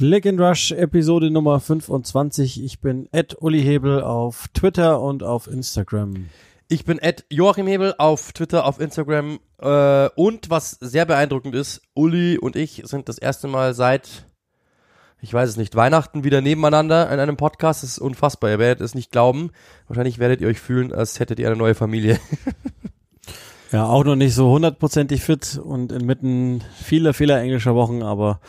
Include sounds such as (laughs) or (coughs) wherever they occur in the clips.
Click and Rush Episode Nummer 25. Ich bin Ed Uli Hebel auf Twitter und auf Instagram. Ich bin Ed Joachim Hebel auf Twitter, auf Instagram äh, und was sehr beeindruckend ist, Uli und ich sind das erste Mal seit, ich weiß es nicht, Weihnachten wieder nebeneinander in einem Podcast. Das ist unfassbar. Ihr werdet es nicht glauben. Wahrscheinlich werdet ihr euch fühlen, als hättet ihr eine neue Familie. Ja, auch noch nicht so hundertprozentig fit und inmitten vieler, vieler englischer Wochen, aber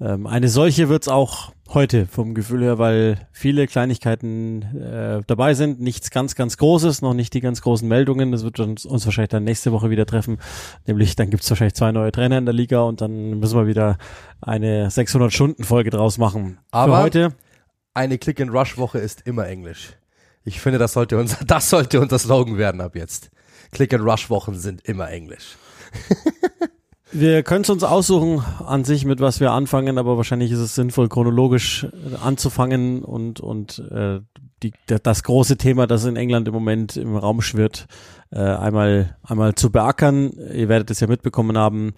ähm, eine solche wird's auch heute vom Gefühl her, weil viele Kleinigkeiten äh, dabei sind. Nichts ganz, ganz Großes, noch nicht die ganz großen Meldungen. Das wird uns, uns wahrscheinlich dann nächste Woche wieder treffen. Nämlich dann gibt's wahrscheinlich zwei neue Trainer in der Liga und dann müssen wir wieder eine 600-Stunden-Folge draus machen. Aber Für heute eine Click-and-Rush-Woche ist immer Englisch. Ich finde, das sollte unser, das sollte unser Slogan werden ab jetzt. Click-and-Rush-Wochen sind immer Englisch. (laughs) Wir können es uns aussuchen an sich, mit was wir anfangen, aber wahrscheinlich ist es sinnvoll, chronologisch äh, anzufangen und, und äh, die, das große Thema, das in England im Moment im Raum schwirrt, äh, einmal, einmal zu beackern. Ihr werdet es ja mitbekommen haben,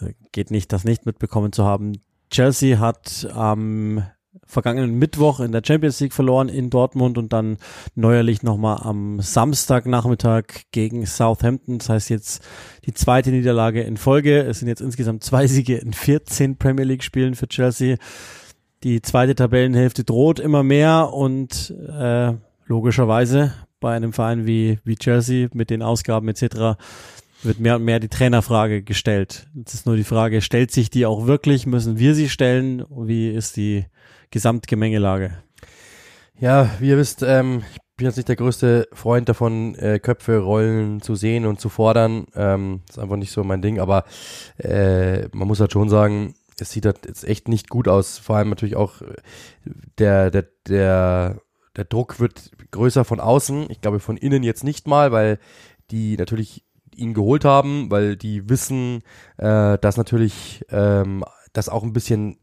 äh, geht nicht, das nicht mitbekommen zu haben. Chelsea hat am vergangenen Mittwoch in der Champions League verloren in Dortmund und dann neuerlich nochmal am Samstagnachmittag gegen Southampton. Das heißt jetzt die zweite Niederlage in Folge. Es sind jetzt insgesamt zwei Siege in 14 Premier League Spielen für Chelsea. Die zweite Tabellenhälfte droht immer mehr und äh, logischerweise bei einem Verein wie, wie Chelsea mit den Ausgaben etc wird mehr und mehr die Trainerfrage gestellt. Jetzt ist nur die Frage, stellt sich die auch wirklich? Müssen wir sie stellen? Wie ist die Gesamtgemengelage? Ja, wie ihr wisst, ähm, ich bin jetzt nicht der größte Freund davon, äh, Köpfe rollen zu sehen und zu fordern. Ähm, ist einfach nicht so mein Ding, aber äh, man muss halt schon sagen, es sieht halt jetzt echt nicht gut aus. Vor allem natürlich auch der, der, der, der Druck wird größer von außen. Ich glaube von innen jetzt nicht mal, weil die natürlich ihn geholt haben, weil die wissen, äh, dass natürlich ähm, das auch ein bisschen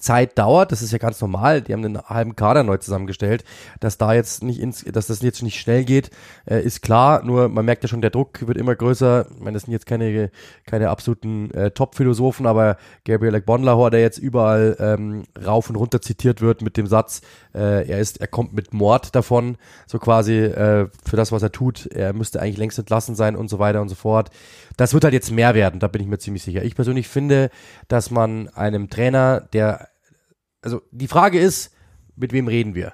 Zeit dauert, das ist ja ganz normal, die haben einen halben Kader neu zusammengestellt, dass da jetzt nicht ins, dass das jetzt nicht schnell geht, äh, ist klar, nur man merkt ja schon, der Druck wird immer größer, ich meine, das sind jetzt keine, keine absoluten äh, Top-Philosophen, aber Gabriel Bonlahor, der jetzt überall ähm, rauf und runter zitiert wird mit dem Satz, äh, er ist, er kommt mit Mord davon, so quasi äh, für das, was er tut, er müsste eigentlich längst entlassen sein und so weiter und so fort. Das wird halt jetzt mehr werden, da bin ich mir ziemlich sicher. Ich persönlich finde, dass man einem Trainer, der also die Frage ist, mit wem reden wir?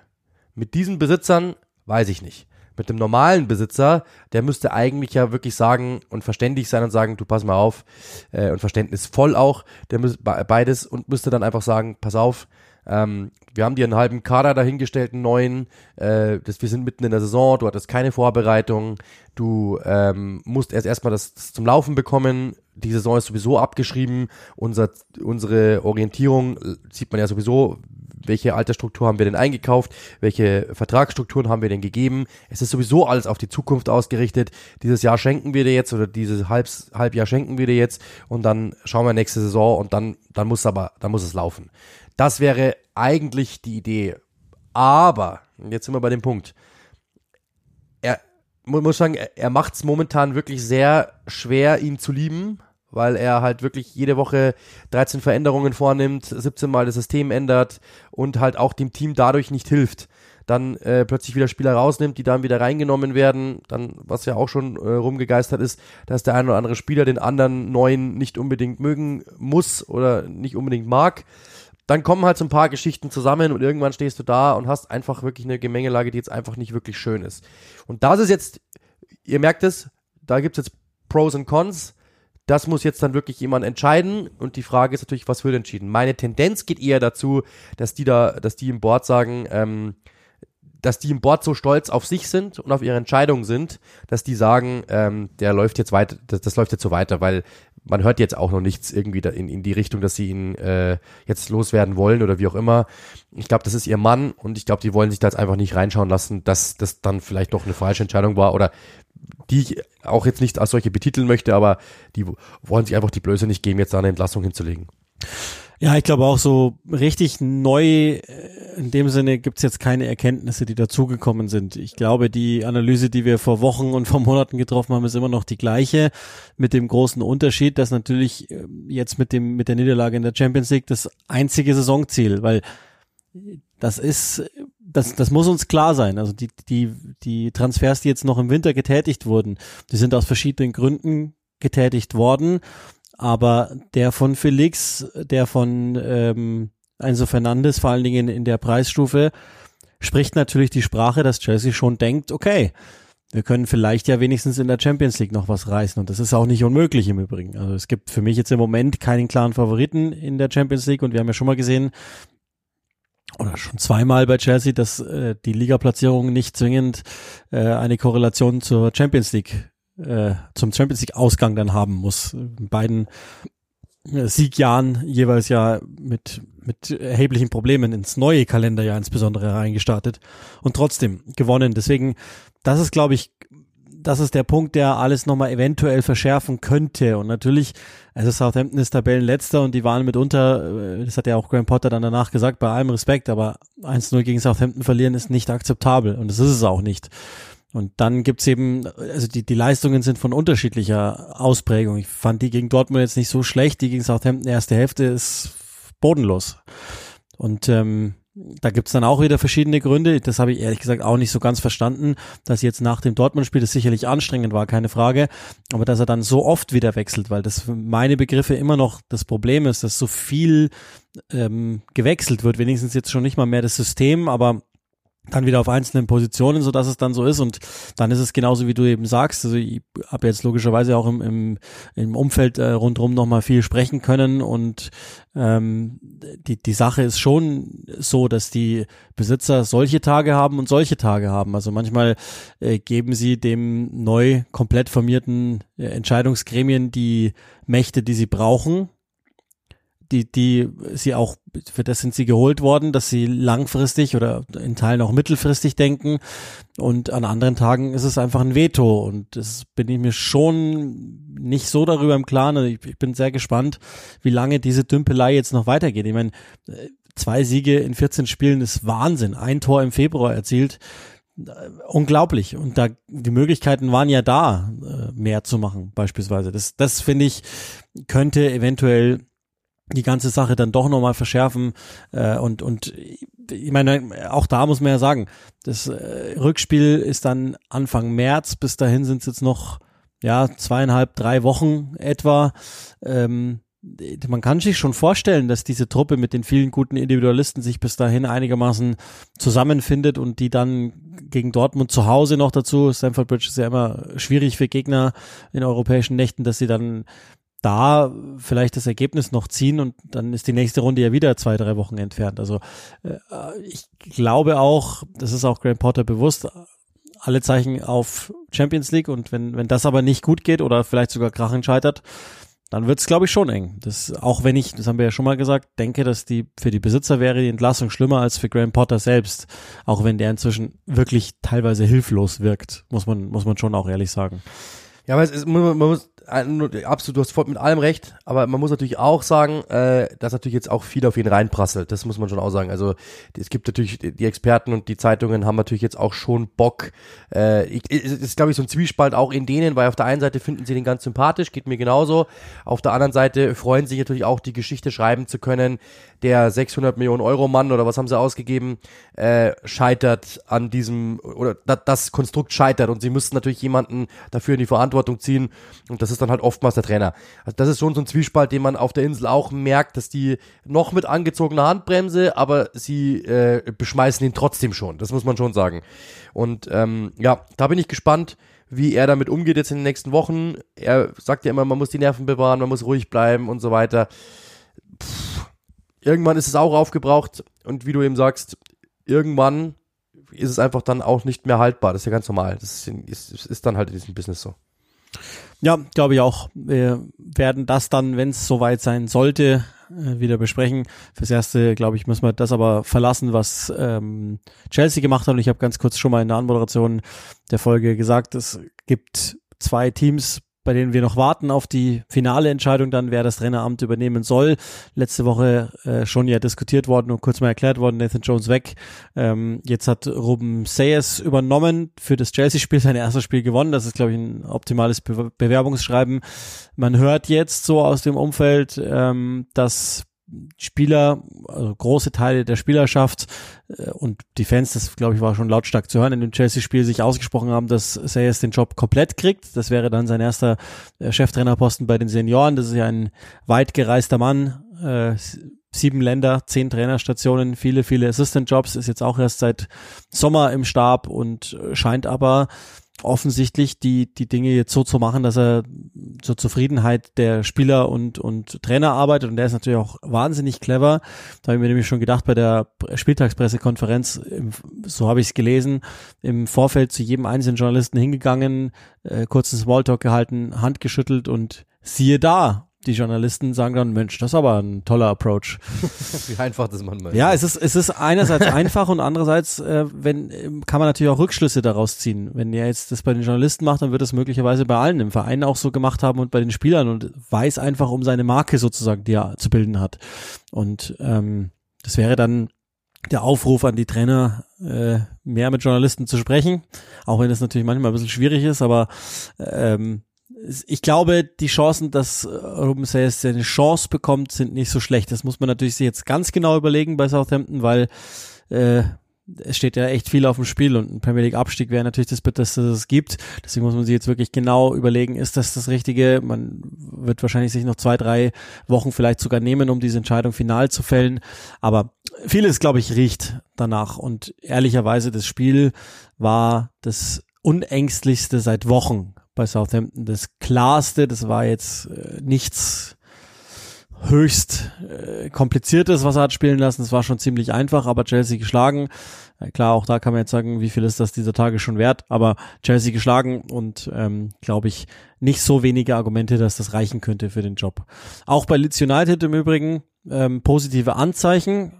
Mit diesen Besitzern weiß ich nicht. Mit dem normalen Besitzer, der müsste eigentlich ja wirklich sagen und verständig sein und sagen, du pass mal auf, äh, und verständnisvoll auch, der muss beides und müsste dann einfach sagen, pass auf, ähm, wir haben dir einen halben Kader dahingestellt, einen neuen, äh, das, wir sind mitten in der Saison, du hattest keine Vorbereitung, du ähm, musst erst erstmal das, das zum Laufen bekommen, die Saison ist sowieso abgeschrieben, unser, unsere Orientierung äh, sieht man ja sowieso, welche Altersstruktur haben wir denn eingekauft, welche Vertragsstrukturen haben wir denn gegeben. Es ist sowieso alles auf die Zukunft ausgerichtet. Dieses Jahr schenken wir dir jetzt oder dieses Halbs, Halbjahr schenken wir dir jetzt und dann schauen wir nächste Saison und dann, dann muss aber, dann muss es laufen. Das wäre eigentlich die Idee. Aber, jetzt sind wir bei dem Punkt. Er muss sagen, er macht es momentan wirklich sehr schwer, ihn zu lieben, weil er halt wirklich jede Woche 13 Veränderungen vornimmt, 17 Mal das System ändert und halt auch dem Team dadurch nicht hilft. Dann äh, plötzlich wieder Spieler rausnimmt, die dann wieder reingenommen werden. Dann, was ja auch schon äh, rumgegeistert ist, dass der ein oder andere Spieler den anderen neuen nicht unbedingt mögen muss oder nicht unbedingt mag dann kommen halt so ein paar Geschichten zusammen und irgendwann stehst du da und hast einfach wirklich eine Gemengelage, die jetzt einfach nicht wirklich schön ist. Und das ist jetzt, ihr merkt es, da gibt's jetzt Pros und Cons. Das muss jetzt dann wirklich jemand entscheiden und die Frage ist natürlich, was wird entschieden? Meine Tendenz geht eher dazu, dass die da, dass die im Board sagen, ähm, dass die im Board so stolz auf sich sind und auf ihre Entscheidung sind, dass die sagen, ähm, der läuft jetzt weiter, das, das läuft jetzt so weiter, weil man hört jetzt auch noch nichts irgendwie in, in die Richtung, dass sie ihn äh, jetzt loswerden wollen oder wie auch immer. Ich glaube, das ist ihr Mann und ich glaube, die wollen sich da jetzt einfach nicht reinschauen lassen, dass das dann vielleicht doch eine falsche Entscheidung war oder die ich auch jetzt nicht als solche betiteln möchte, aber die wollen sich einfach die Blöße nicht geben, jetzt da eine Entlassung hinzulegen. Ja, ich glaube auch so richtig neu, äh, in dem Sinne gibt's jetzt keine Erkenntnisse, die dazugekommen sind. Ich glaube, die Analyse, die wir vor Wochen und vor Monaten getroffen haben, ist immer noch die gleiche, mit dem großen Unterschied, dass natürlich äh, jetzt mit dem, mit der Niederlage in der Champions League das einzige Saisonziel, weil das ist, das, das muss uns klar sein. Also die, die, die Transfers, die jetzt noch im Winter getätigt wurden, die sind aus verschiedenen Gründen getätigt worden aber der von Felix, der von ähm, Enzo Fernandes, vor allen Dingen in der Preisstufe, spricht natürlich die Sprache, dass Chelsea schon denkt, okay, wir können vielleicht ja wenigstens in der Champions League noch was reißen. Und das ist auch nicht unmöglich im Übrigen. Also es gibt für mich jetzt im Moment keinen klaren Favoriten in der Champions League. Und wir haben ja schon mal gesehen, oder schon zweimal bei Chelsea, dass äh, die Ligaplatzierung nicht zwingend äh, eine Korrelation zur Champions League äh, zum Champions League Ausgang dann haben muss. In beiden äh, Siegjahren jeweils ja mit, mit erheblichen Problemen ins neue Kalenderjahr insbesondere reingestartet und trotzdem gewonnen. Deswegen, das ist, glaube ich, das ist der Punkt, der alles nochmal eventuell verschärfen könnte. Und natürlich, also Southampton ist Tabellenletzter und die waren mitunter, äh, das hat ja auch Graham Potter dann danach gesagt, bei allem Respekt, aber 1-0 gegen Southampton verlieren ist nicht akzeptabel und das ist es auch nicht. Und dann gibt's eben, also die, die Leistungen sind von unterschiedlicher Ausprägung. Ich fand die gegen Dortmund jetzt nicht so schlecht, die gegen Southampton erste Hälfte ist bodenlos. Und ähm, da gibt's dann auch wieder verschiedene Gründe. Das habe ich ehrlich gesagt auch nicht so ganz verstanden, dass jetzt nach dem Dortmund-Spiel das sicherlich anstrengend war, keine Frage. Aber dass er dann so oft wieder wechselt, weil das für meine Begriffe immer noch das Problem ist, dass so viel ähm, gewechselt wird. Wenigstens jetzt schon nicht mal mehr das System, aber dann wieder auf einzelnen Positionen, so dass es dann so ist und dann ist es genauso wie du eben sagst. Also ich habe jetzt logischerweise auch im, im, im Umfeld äh, rundherum noch mal viel sprechen können und ähm, die die Sache ist schon so, dass die Besitzer solche Tage haben und solche Tage haben. Also manchmal äh, geben sie dem neu komplett formierten äh, Entscheidungsgremien die Mächte, die sie brauchen die, die sie auch, für das sind sie geholt worden, dass sie langfristig oder in Teilen auch mittelfristig denken. Und an anderen Tagen ist es einfach ein Veto. Und das bin ich mir schon nicht so darüber im Klaren. Also ich, ich bin sehr gespannt, wie lange diese Dümpelei jetzt noch weitergeht. Ich meine, zwei Siege in 14 Spielen ist Wahnsinn. Ein Tor im Februar erzielt. Unglaublich. Und da, die Möglichkeiten waren ja da, äh, mehr zu machen, beispielsweise. Das, das finde ich, könnte eventuell die ganze Sache dann doch nochmal verschärfen äh, und und ich meine, auch da muss man ja sagen, das äh, Rückspiel ist dann Anfang März, bis dahin sind es jetzt noch ja zweieinhalb, drei Wochen etwa. Ähm, man kann sich schon vorstellen, dass diese Truppe mit den vielen guten Individualisten sich bis dahin einigermaßen zusammenfindet und die dann gegen Dortmund zu Hause noch dazu, Stamford Bridge ist ja immer schwierig für Gegner in europäischen Nächten, dass sie dann da vielleicht das Ergebnis noch ziehen und dann ist die nächste Runde ja wieder zwei, drei Wochen entfernt. Also äh, ich glaube auch, das ist auch Graham Potter bewusst, alle Zeichen auf Champions League und wenn, wenn das aber nicht gut geht oder vielleicht sogar krachend scheitert, dann wird es, glaube ich, schon eng. Das, auch wenn ich, das haben wir ja schon mal gesagt, denke, dass die für die Besitzer wäre die Entlassung schlimmer als für Graham Potter selbst, auch wenn der inzwischen wirklich teilweise hilflos wirkt, muss man, muss man schon auch ehrlich sagen. Ja, aber es ist, man muss absolut, du hast voll mit allem recht, aber man muss natürlich auch sagen, äh, dass natürlich jetzt auch viel auf ihn reinprasselt. Das muss man schon auch sagen. Also es gibt natürlich die Experten und die Zeitungen haben natürlich jetzt auch schon Bock. Äh, ich, es ist glaube ich so ein Zwiespalt auch in denen, weil auf der einen Seite finden sie den ganz sympathisch, geht mir genauso. Auf der anderen Seite freuen sich natürlich auch die Geschichte schreiben zu können. Der 600 Millionen Euro Mann oder was haben sie ausgegeben, äh, scheitert an diesem oder das Konstrukt scheitert und sie müssten natürlich jemanden dafür in die Verantwortung ziehen und das ist dann halt oftmals der Trainer. Also das ist schon so ein Zwiespalt, den man auf der Insel auch merkt, dass die noch mit angezogener Handbremse, aber sie äh, beschmeißen ihn trotzdem schon. Das muss man schon sagen. Und ähm, ja, da bin ich gespannt, wie er damit umgeht jetzt in den nächsten Wochen. Er sagt ja immer, man muss die Nerven bewahren, man muss ruhig bleiben und so weiter. Pff, irgendwann ist es auch aufgebraucht und wie du eben sagst, irgendwann ist es einfach dann auch nicht mehr haltbar. Das ist ja ganz normal. Das ist, ist, ist dann halt in diesem Business so. Ja, glaube ich auch. Wir werden das dann, wenn es soweit sein sollte, äh, wieder besprechen. Fürs Erste, glaube ich, müssen wir das aber verlassen, was ähm, Chelsea gemacht hat. Und ich habe ganz kurz schon mal in der Anmoderation der Folge gesagt, es gibt zwei Teams bei denen wir noch warten auf die finale Entscheidung dann, wer das Traineramt übernehmen soll. Letzte Woche äh, schon ja diskutiert worden und kurz mal erklärt worden, Nathan Jones weg. Ähm, jetzt hat Ruben Sayers übernommen für das Chelsea-Spiel, sein erstes Spiel gewonnen. Das ist, glaube ich, ein optimales Be Bewerbungsschreiben. Man hört jetzt so aus dem Umfeld, ähm, dass Spieler, also große Teile der Spielerschaft äh, und die Fans, das glaube ich war schon lautstark zu hören, in dem Chelsea-Spiel sich ausgesprochen haben, dass Sayers den Job komplett kriegt. Das wäre dann sein erster äh, Cheftrainerposten bei den Senioren. Das ist ja ein weit gereister Mann, äh, sieben Länder, zehn Trainerstationen, viele, viele Assistant-Jobs, ist jetzt auch erst seit Sommer im Stab und scheint aber offensichtlich die, die Dinge jetzt so zu machen, dass er zur Zufriedenheit der Spieler und, und Trainer arbeitet. Und der ist natürlich auch wahnsinnig clever. Da habe ich mir nämlich schon gedacht bei der Spieltagspressekonferenz, so habe ich es gelesen, im Vorfeld zu jedem einzelnen Journalisten hingegangen, äh, kurzen Smalltalk gehalten, Hand geschüttelt und siehe da, die Journalisten sagen dann, Mensch, das ist aber ein toller Approach. (laughs) Wie einfach das man Ja, es ist, es ist einerseits einfach und andererseits, äh, wenn, kann man natürlich auch Rückschlüsse daraus ziehen. Wenn er jetzt das bei den Journalisten macht, dann wird es möglicherweise bei allen im Verein auch so gemacht haben und bei den Spielern und weiß einfach um seine Marke sozusagen, die er zu bilden hat. Und ähm, das wäre dann der Aufruf an die Trainer, äh, mehr mit Journalisten zu sprechen, auch wenn es natürlich manchmal ein bisschen schwierig ist, aber ähm, ich glaube, die Chancen, dass äh, Ruben Sayers eine Chance bekommt, sind nicht so schlecht. Das muss man natürlich sich jetzt ganz genau überlegen bei Southampton, weil äh, es steht ja echt viel auf dem Spiel und ein Premier League Abstieg wäre natürlich das Bitterste, das es gibt. Deswegen muss man sich jetzt wirklich genau überlegen, ist das das Richtige? Man wird wahrscheinlich sich noch zwei, drei Wochen vielleicht sogar nehmen, um diese Entscheidung final zu fällen. Aber vieles, glaube ich, riecht danach. Und ehrlicherweise, das Spiel war das unängstlichste seit Wochen bei Southampton das klarste. Das war jetzt äh, nichts höchst äh, kompliziertes, was er hat spielen lassen. Es war schon ziemlich einfach, aber Chelsea geschlagen. Äh, klar, auch da kann man jetzt sagen, wie viel ist das dieser Tage schon wert, aber Chelsea geschlagen und ähm, glaube ich nicht so wenige Argumente, dass das reichen könnte für den Job. Auch bei Leeds United im Übrigen ähm, positive Anzeichen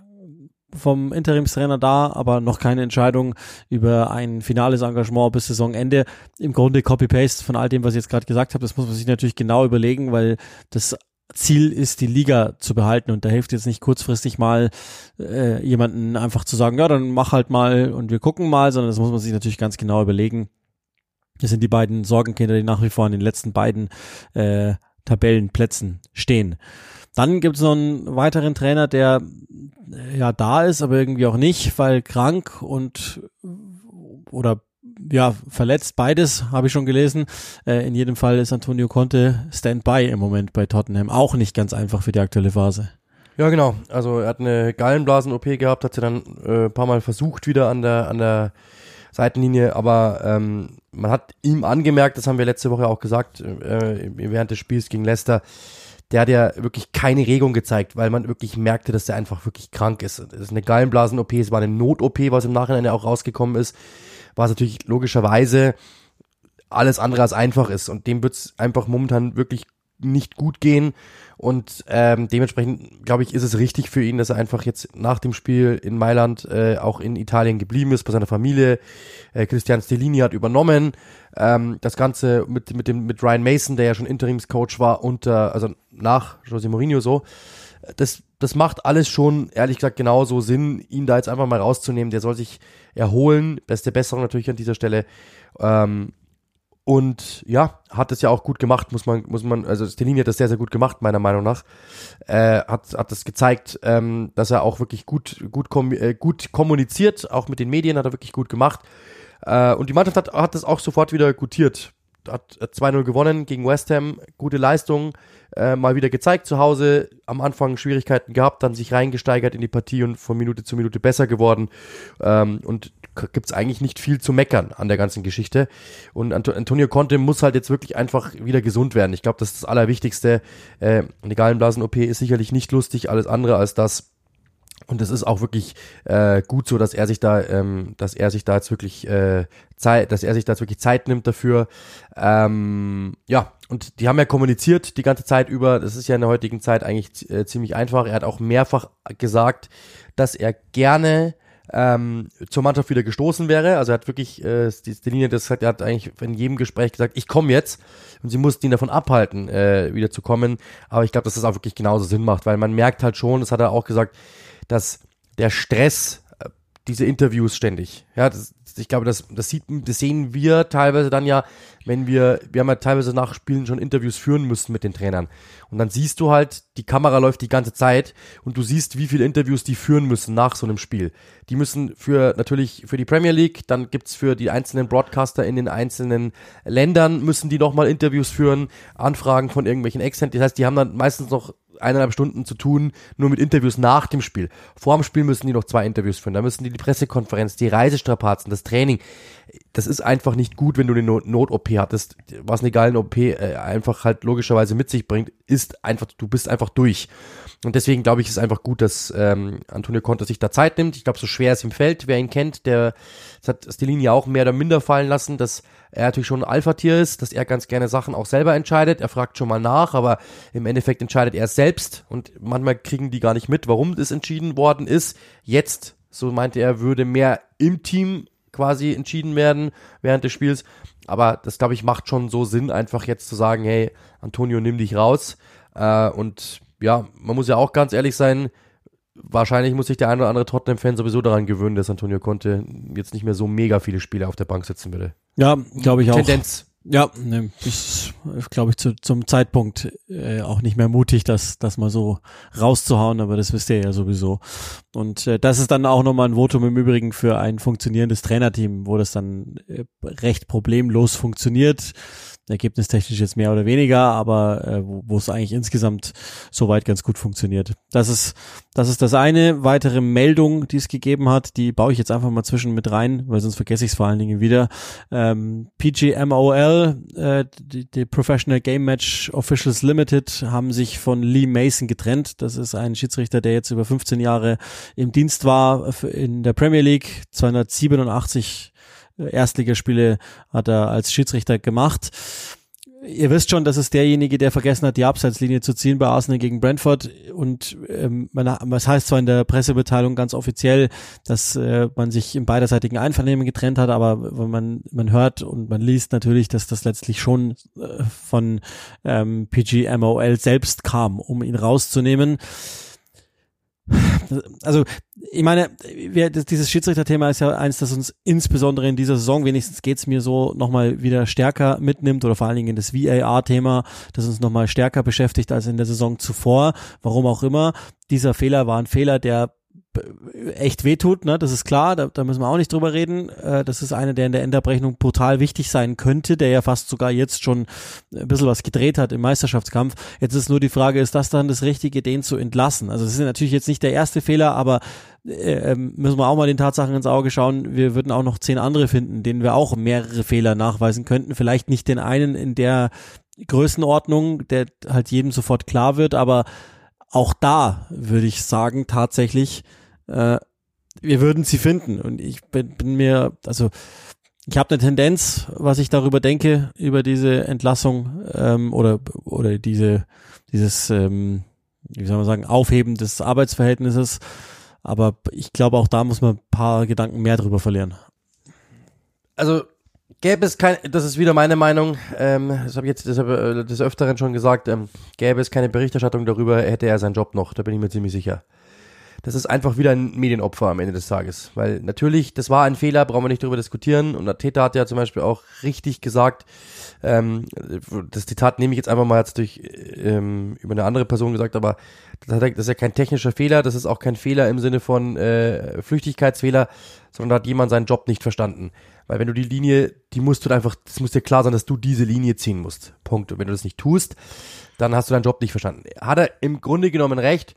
vom Interimstrainer da, aber noch keine Entscheidung über ein finales Engagement bis Saisonende. Im Grunde Copy-Paste von all dem, was ich jetzt gerade gesagt habe. Das muss man sich natürlich genau überlegen, weil das Ziel ist, die Liga zu behalten und da hilft jetzt nicht kurzfristig mal äh, jemanden einfach zu sagen, ja, dann mach halt mal und wir gucken mal, sondern das muss man sich natürlich ganz genau überlegen. Das sind die beiden Sorgenkinder, die nach wie vor an den letzten beiden äh, Tabellenplätzen stehen. Dann gibt es noch einen weiteren Trainer, der äh, ja da ist, aber irgendwie auch nicht, weil krank und oder ja, verletzt, beides habe ich schon gelesen. Äh, in jedem Fall ist Antonio Conte Standby im Moment bei Tottenham. Auch nicht ganz einfach für die aktuelle Phase. Ja, genau. Also er hat eine Gallenblasen-OP gehabt, hat sie dann äh, paar Mal versucht wieder an der, an der Seitenlinie, aber ähm, man hat ihm angemerkt, das haben wir letzte Woche auch gesagt, äh, während des Spiels gegen Leicester, der hat ja wirklich keine Regung gezeigt, weil man wirklich merkte, dass der einfach wirklich krank ist. Das ist eine Gallenblasen-OP, es war eine Not-OP, was im Nachhinein ja auch rausgekommen ist, was natürlich logischerweise alles andere als einfach ist und dem wird's einfach momentan wirklich nicht gut gehen und ähm, dementsprechend glaube ich ist es richtig für ihn, dass er einfach jetzt nach dem Spiel in Mailand äh, auch in Italien geblieben ist bei seiner Familie. Äh, Christian Stellini hat übernommen ähm, das Ganze mit mit dem mit Ryan Mason, der ja schon Interimscoach war unter also nach Jose Mourinho so. Das das macht alles schon ehrlich gesagt genauso Sinn, ihn da jetzt einfach mal rauszunehmen. Der soll sich erholen. Beste Besserung natürlich an dieser Stelle. Ähm, und ja, hat es ja auch gut gemacht, muss man, muss man, also Stellini hat das sehr, sehr gut gemacht, meiner Meinung nach. Äh, hat, hat das gezeigt, ähm, dass er auch wirklich gut, gut, kom äh, gut kommuniziert, auch mit den Medien hat er wirklich gut gemacht. Äh, und die Mannschaft hat, hat das auch sofort wieder gutiert. Hat 2-0 gewonnen gegen West Ham, gute Leistung, äh, mal wieder gezeigt zu Hause, am Anfang Schwierigkeiten gehabt, dann sich reingesteigert in die Partie und von Minute zu Minute besser geworden. Ähm, und gibt's eigentlich nicht viel zu meckern an der ganzen Geschichte. Und Antonio Conte muss halt jetzt wirklich einfach wieder gesund werden. Ich glaube, das ist das Allerwichtigste. Äh, eine Gallenblasen-OP ist sicherlich nicht lustig, alles andere als das. Und es ist auch wirklich äh, gut so, dass er sich da, ähm, dass er sich da jetzt wirklich äh, Zeit, dass er sich da jetzt wirklich Zeit nimmt dafür. Ähm, ja, und die haben ja kommuniziert die ganze Zeit über. Das ist ja in der heutigen Zeit eigentlich äh, ziemlich einfach. Er hat auch mehrfach gesagt, dass er gerne ähm, zur Mannschaft wieder gestoßen wäre. Also er hat wirklich äh, die, die Linie, das hat er hat eigentlich in jedem Gespräch gesagt, ich komme jetzt und sie mussten ihn davon abhalten, äh, wieder zu kommen. Aber ich glaube, dass das auch wirklich genauso Sinn macht, weil man merkt halt schon, das hat er auch gesagt, dass der Stress, äh, diese Interviews ständig, ja, das, ich glaube, das, das, sieht, das sehen wir teilweise dann ja, wenn wir, wir haben ja teilweise nach Spielen schon Interviews führen müssen mit den Trainern. Und dann siehst du halt, die Kamera läuft die ganze Zeit und du siehst, wie viele Interviews die führen müssen nach so einem Spiel. Die müssen für natürlich für die Premier League, dann gibt's für die einzelnen Broadcaster in den einzelnen Ländern müssen die nochmal Interviews führen, Anfragen von irgendwelchen Exzent. Das heißt, die haben dann meistens noch eineinhalb Stunden zu tun, nur mit Interviews nach dem Spiel. Vor dem Spiel müssen die noch zwei Interviews führen. Da müssen die die Pressekonferenz, die Reisestrapazen, das Training. Das ist einfach nicht gut, wenn du eine Not-OP hattest, was eine geile OP äh, einfach halt logischerweise mit sich bringt, ist einfach, du bist einfach durch. Und deswegen glaube ich, ist einfach gut, dass ähm, Antonio Conte sich da Zeit nimmt. Ich glaube, so schwer es ihm fällt, wer ihn kennt, der das hat Stelini ja auch mehr oder minder fallen lassen, dass er natürlich schon ein Alpha-Tier ist, dass er ganz gerne Sachen auch selber entscheidet. Er fragt schon mal nach, aber im Endeffekt entscheidet er es selbst und manchmal kriegen die gar nicht mit, warum das entschieden worden ist. Jetzt, so meinte er, würde mehr im Team quasi entschieden werden während des Spiels. Aber das, glaube ich, macht schon so Sinn, einfach jetzt zu sagen, hey, Antonio, nimm dich raus. Äh, und ja, man muss ja auch ganz ehrlich sein, wahrscheinlich muss sich der ein oder andere Tottenham-Fan sowieso daran gewöhnen, dass Antonio Conte jetzt nicht mehr so mega viele Spiele auf der Bank sitzen würde. Ja, glaube ich auch. Tendenz. Ja, ne, ist, glaube ich, zu, zum Zeitpunkt äh, auch nicht mehr mutig, das, das mal so rauszuhauen, aber das wisst ihr ja sowieso. Und äh, das ist dann auch nochmal ein Votum im Übrigen für ein funktionierendes Trainerteam, wo das dann äh, recht problemlos funktioniert ergebnistechnisch jetzt mehr oder weniger, aber äh, wo es eigentlich insgesamt soweit ganz gut funktioniert. Das ist, das ist das eine. Weitere Meldung, die es gegeben hat, die baue ich jetzt einfach mal zwischen mit rein, weil sonst vergesse ich es vor allen Dingen wieder. Ähm, PGMOL, äh, die, die Professional Game Match Officials Limited, haben sich von Lee Mason getrennt. Das ist ein Schiedsrichter, der jetzt über 15 Jahre im Dienst war in der Premier League, 287 Erstligaspiele hat er als Schiedsrichter gemacht. Ihr wisst schon, das ist derjenige, der vergessen hat, die Abseitslinie zu ziehen bei Arsenal gegen Brentford. Und ähm, man, das heißt zwar in der Pressemitteilung ganz offiziell, dass äh, man sich im beiderseitigen Einvernehmen getrennt hat, aber wenn man, man hört und man liest natürlich, dass das letztlich schon äh, von ähm, PGMOL selbst kam, um ihn rauszunehmen also ich meine, wir, das, dieses Schiedsrichterthema ist ja eins, das uns insbesondere in dieser Saison, wenigstens geht's mir so, nochmal wieder stärker mitnimmt oder vor allen Dingen in das VAR-Thema, das uns nochmal stärker beschäftigt als in der Saison zuvor. Warum auch immer. Dieser Fehler war ein Fehler, der echt wehtut, ne? Das ist klar, da, da müssen wir auch nicht drüber reden. Äh, das ist einer, der in der Endabrechnung brutal wichtig sein könnte, der ja fast sogar jetzt schon ein bisschen was gedreht hat im Meisterschaftskampf. Jetzt ist nur die Frage, ist das dann das Richtige, den zu entlassen? Also das ist natürlich jetzt nicht der erste Fehler, aber äh, ähm, müssen wir auch mal den Tatsachen ins Auge schauen. Wir würden auch noch zehn andere finden, denen wir auch mehrere Fehler nachweisen könnten. Vielleicht nicht den einen in der Größenordnung, der halt jedem sofort klar wird, aber auch da würde ich sagen, tatsächlich, äh, wir würden sie finden. Und ich bin, bin mir, also ich habe eine Tendenz, was ich darüber denke, über diese Entlassung ähm, oder, oder diese, dieses, ähm, wie soll man sagen, Aufheben des Arbeitsverhältnisses. Aber ich glaube, auch da muss man ein paar Gedanken mehr drüber verlieren. Also gäbe es kein, das ist wieder meine Meinung, ähm, das habe ich jetzt das hab, äh, des Öfteren schon gesagt, ähm, gäbe es keine Berichterstattung darüber, hätte er seinen Job noch, da bin ich mir ziemlich sicher das ist einfach wieder ein Medienopfer am Ende des Tages. Weil natürlich, das war ein Fehler, brauchen wir nicht darüber diskutieren. Und der Täter hat ja zum Beispiel auch richtig gesagt, ähm, das Zitat nehme ich jetzt einfach mal jetzt durch ähm, über eine andere Person gesagt, aber das, ist ja kein technischer Fehler, das ist auch kein Fehler im Sinne von äh, Flüchtigkeitsfehler, sondern da hat jemand seinen Job nicht verstanden. Weil wenn du die Linie, die musst du einfach, das muss dir klar sein, dass du diese Linie ziehen musst. Punkt. Und wenn du das nicht tust, dann hast du deinen Job nicht verstanden. Hat er im Grunde genommen recht,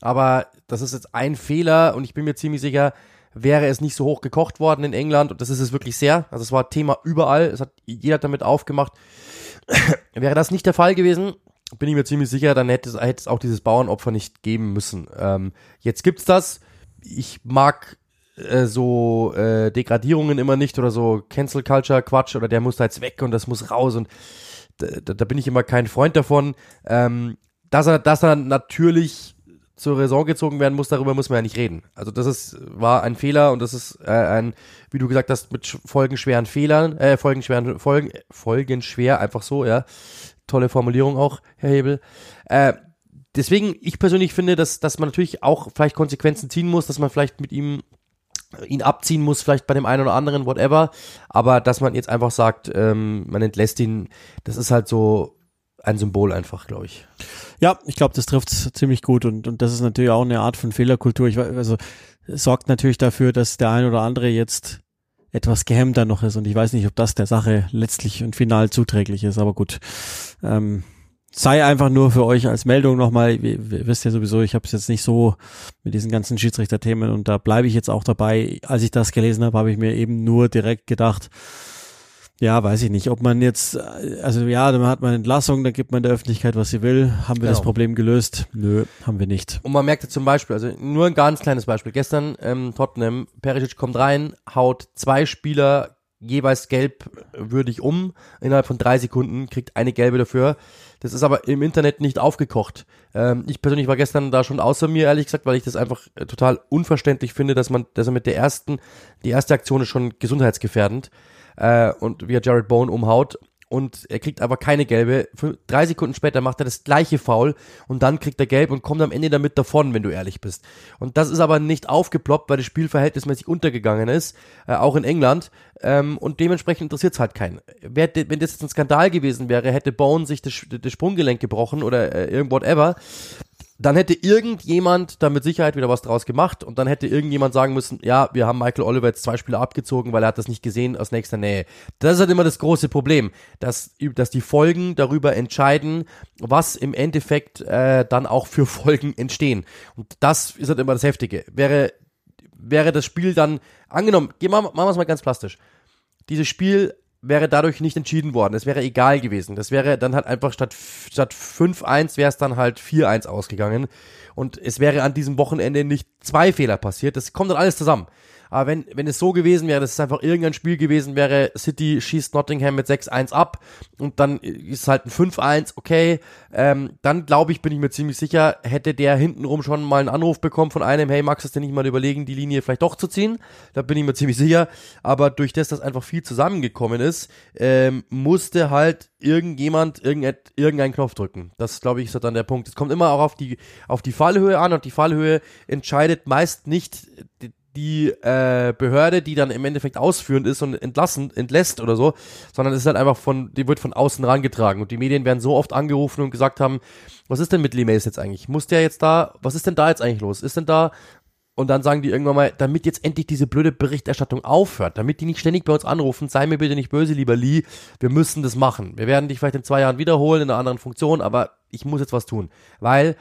aber das ist jetzt ein Fehler und ich bin mir ziemlich sicher, wäre es nicht so hoch gekocht worden in England und das ist es wirklich sehr. Also es war Thema überall, es hat jeder damit aufgemacht. (coughs) wäre das nicht der Fall gewesen, bin ich mir ziemlich sicher, dann hätte es, hätte es auch dieses Bauernopfer nicht geben müssen. Ähm, jetzt gibt's das. Ich mag äh, so äh, Degradierungen immer nicht oder so Cancel Culture Quatsch oder der muss da jetzt weg und das muss raus und da, da bin ich immer kein Freund davon. Ähm, dass er, dass er natürlich zur Raison gezogen werden muss, darüber muss man ja nicht reden. Also das ist, war ein Fehler und das ist äh, ein, wie du gesagt hast, mit folgenschweren Fehlern, äh, folgenschweren, Folgen, folgenschwer, einfach so, ja. Tolle Formulierung auch, Herr Hebel. Äh, deswegen, ich persönlich finde, dass, dass man natürlich auch vielleicht Konsequenzen ziehen muss, dass man vielleicht mit ihm ihn abziehen muss, vielleicht bei dem einen oder anderen, whatever. Aber dass man jetzt einfach sagt, ähm, man entlässt ihn, das ist halt so ein Symbol einfach, glaube ich. Ja, ich glaube, das trifft ziemlich gut und, und das ist natürlich auch eine Art von Fehlerkultur. Ich, also sorgt natürlich dafür, dass der ein oder andere jetzt etwas gehemmter noch ist und ich weiß nicht, ob das der Sache letztlich und final zuträglich ist, aber gut. Ähm, sei einfach nur für euch als Meldung nochmal, ihr, ihr wisst ja sowieso, ich habe es jetzt nicht so mit diesen ganzen Schiedsrichterthemen und da bleibe ich jetzt auch dabei. Als ich das gelesen habe, habe ich mir eben nur direkt gedacht, ja, weiß ich nicht, ob man jetzt, also ja, dann hat man Entlassung, dann gibt man der Öffentlichkeit, was sie will. Haben wir genau. das Problem gelöst? Nö, haben wir nicht. Und man merkte zum Beispiel, also nur ein ganz kleines Beispiel. Gestern ähm, Tottenham, Perisic kommt rein, haut zwei Spieler jeweils gelb würdig um, innerhalb von drei Sekunden, kriegt eine gelbe dafür. Das ist aber im Internet nicht aufgekocht. Ähm, ich persönlich war gestern da schon außer mir, ehrlich gesagt, weil ich das einfach äh, total unverständlich finde, dass man, dass er mit der ersten, die erste Aktion ist schon gesundheitsgefährdend äh, und wie er Jared Bone umhaut und er kriegt aber keine gelbe. Für drei Sekunden später macht er das gleiche Foul und dann kriegt er gelb und kommt am Ende damit davon, wenn du ehrlich bist. Und das ist aber nicht aufgeploppt, weil das Spiel verhältnismäßig untergegangen ist, äh, auch in England. Ähm, und dementsprechend interessiert es halt keinen. Wer, wenn das jetzt ein Skandal gewesen wäre, hätte Bone sich das, das Sprunggelenk gebrochen oder äh, irgend whatever, dann hätte irgendjemand da mit Sicherheit wieder was draus gemacht und dann hätte irgendjemand sagen müssen, ja, wir haben Michael Oliver jetzt zwei Spiele abgezogen, weil er hat das nicht gesehen aus nächster Nähe. Das ist halt immer das große Problem, dass, dass die Folgen darüber entscheiden, was im Endeffekt äh, dann auch für (laughs) Folgen entstehen. Und das ist halt immer das Heftige. Wäre, wäre das Spiel dann, angenommen, machen wir es mal ganz plastisch, dieses Spiel wäre dadurch nicht entschieden worden. Es wäre egal gewesen. Das wäre dann halt einfach statt, statt 5-1 wäre es dann halt 4-1 ausgegangen. Und es wäre an diesem Wochenende nicht zwei Fehler passiert. Das kommt dann alles zusammen. Aber wenn, wenn es so gewesen wäre, dass es einfach irgendein Spiel gewesen wäre, City schießt Nottingham mit 6-1 ab und dann ist halt ein 5-1, okay, ähm, dann glaube ich, bin ich mir ziemlich sicher, hätte der hintenrum schon mal einen Anruf bekommen von einem, hey, magst du dir nicht mal überlegen, die Linie vielleicht doch zu ziehen? Da bin ich mir ziemlich sicher. Aber durch das, dass einfach viel zusammengekommen ist, ähm, musste halt irgendjemand irgendeinen Knopf drücken. Das, glaube ich, ist dann der Punkt. Es kommt immer auch auf die, auf die Fallhöhe an und die Fallhöhe entscheidet meist nicht die äh, Behörde, die dann im Endeffekt ausführend ist und entlassen, entlässt oder so, sondern es ist halt einfach von, die wird von außen rangetragen und die Medien werden so oft angerufen und gesagt haben, was ist denn mit Lee Mace jetzt eigentlich? Muss der jetzt da, was ist denn da jetzt eigentlich los? Ist denn da, und dann sagen die irgendwann mal, damit jetzt endlich diese blöde Berichterstattung aufhört, damit die nicht ständig bei uns anrufen, sei mir bitte nicht böse, lieber Lee, wir müssen das machen. Wir werden dich vielleicht in zwei Jahren wiederholen in einer anderen Funktion, aber ich muss jetzt was tun, weil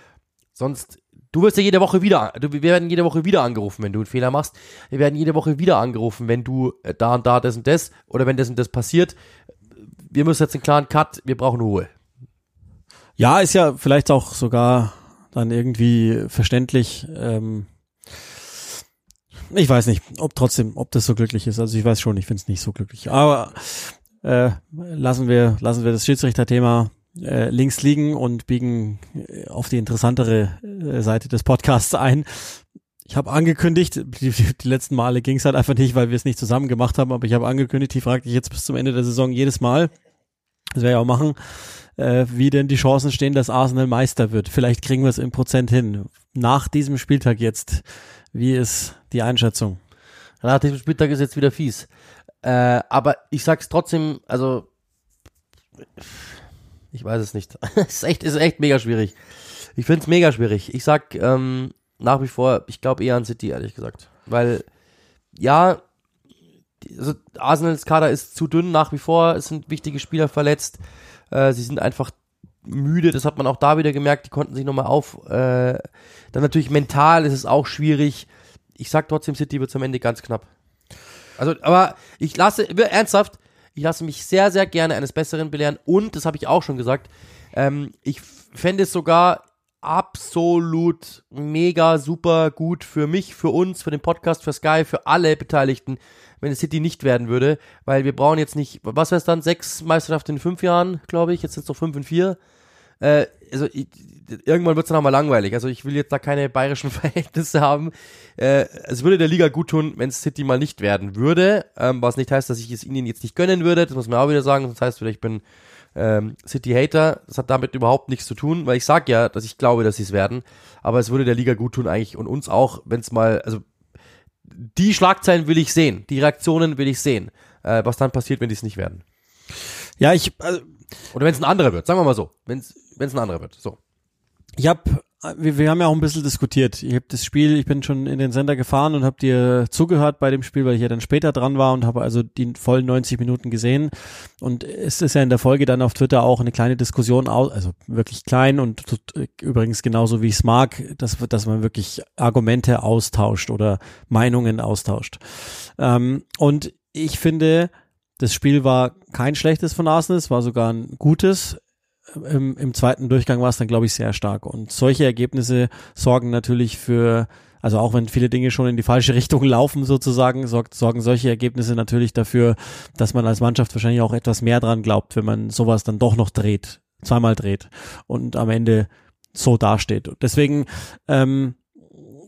sonst Du wirst ja jede Woche wieder, wir werden jede Woche wieder angerufen, wenn du einen Fehler machst. Wir werden jede Woche wieder angerufen, wenn du äh, da und da das und das oder wenn das und das passiert. Wir müssen jetzt einen klaren Cut, wir brauchen Ruhe. Ja, ist ja vielleicht auch sogar dann irgendwie verständlich. Ähm, ich weiß nicht, ob trotzdem, ob das so glücklich ist. Also ich weiß schon, ich finde es nicht so glücklich. Aber äh, lassen wir, lassen wir das Schiedsrichterthema äh, links liegen und biegen äh, auf die interessantere äh, Seite des Podcasts ein. Ich habe angekündigt, die, die letzten Male ging es halt einfach nicht, weil wir es nicht zusammen gemacht haben, aber ich habe angekündigt, die fragt dich jetzt bis zum Ende der Saison jedes Mal, das werde ich auch machen, äh, wie denn die Chancen stehen, dass Arsenal Meister wird. Vielleicht kriegen wir es im Prozent hin. Nach diesem Spieltag jetzt, wie ist die Einschätzung? Nach diesem Spieltag ist jetzt wieder fies. Äh, aber ich sag's trotzdem, also ich weiß es nicht. es (laughs) ist echt, ist echt mega schwierig. Ich finde es mega schwierig. Ich sag ähm, nach wie vor, ich glaube eher an City, ehrlich gesagt. Weil, ja, also Arsenals Kader ist zu dünn nach wie vor. Es sind wichtige Spieler verletzt. Äh, sie sind einfach müde. Das hat man auch da wieder gemerkt. Die konnten sich nochmal auf. Äh, dann natürlich mental ist es auch schwierig. Ich sag trotzdem, City wird am Ende ganz knapp. Also, aber ich lasse, ernsthaft, ich lasse mich sehr, sehr gerne eines Besseren belehren und, das habe ich auch schon gesagt, ähm, ich fände es sogar absolut mega super gut für mich, für uns, für den Podcast, für Sky, für alle Beteiligten, wenn es City nicht werden würde, weil wir brauchen jetzt nicht, was wäre es dann, sechs Meisterschaften in fünf Jahren, glaube ich, jetzt sind es noch fünf und vier. Äh, also ich, irgendwann wird es dann auch mal langweilig. Also ich will jetzt da keine bayerischen (laughs) Verhältnisse haben. Äh, es würde der Liga gut tun, wenn City mal nicht werden würde, ähm, was nicht heißt, dass ich es ihnen jetzt nicht gönnen würde. Das muss man auch wieder sagen. Das heißt, ich bin ähm, City-Hater. Das hat damit überhaupt nichts zu tun, weil ich sag ja, dass ich glaube, dass sie es werden. Aber es würde der Liga gut tun eigentlich und uns auch, wenn es mal, also die Schlagzeilen will ich sehen, die Reaktionen will ich sehen. Äh, was dann passiert, wenn die es nicht werden. Ja, ich. Also, Oder wenn es ein anderer wird, sagen wir mal so. Wenn es ein anderer wird. So. Ich habe wir, wir haben ja auch ein bisschen diskutiert. Ich habe das Spiel, ich bin schon in den Sender gefahren und habe dir zugehört bei dem Spiel, weil ich ja dann später dran war und habe also die vollen 90 Minuten gesehen. Und es ist ja in der Folge dann auf Twitter auch eine kleine Diskussion, also wirklich klein und übrigens genauso wie ich es mag, dass, dass man wirklich Argumente austauscht oder Meinungen austauscht. Ähm, und ich finde, das Spiel war kein schlechtes von Arsenal, es war sogar ein gutes im, im zweiten Durchgang war es dann, glaube ich, sehr stark. Und solche Ergebnisse sorgen natürlich für, also auch wenn viele Dinge schon in die falsche (laughs) Richtung laufen sozusagen, sorgt, sorgen solche Ergebnisse natürlich dafür, dass man als Mannschaft wahrscheinlich auch etwas mehr dran glaubt, wenn man sowas dann doch noch dreht, zweimal dreht und am Ende so dasteht. Deswegen, ähm,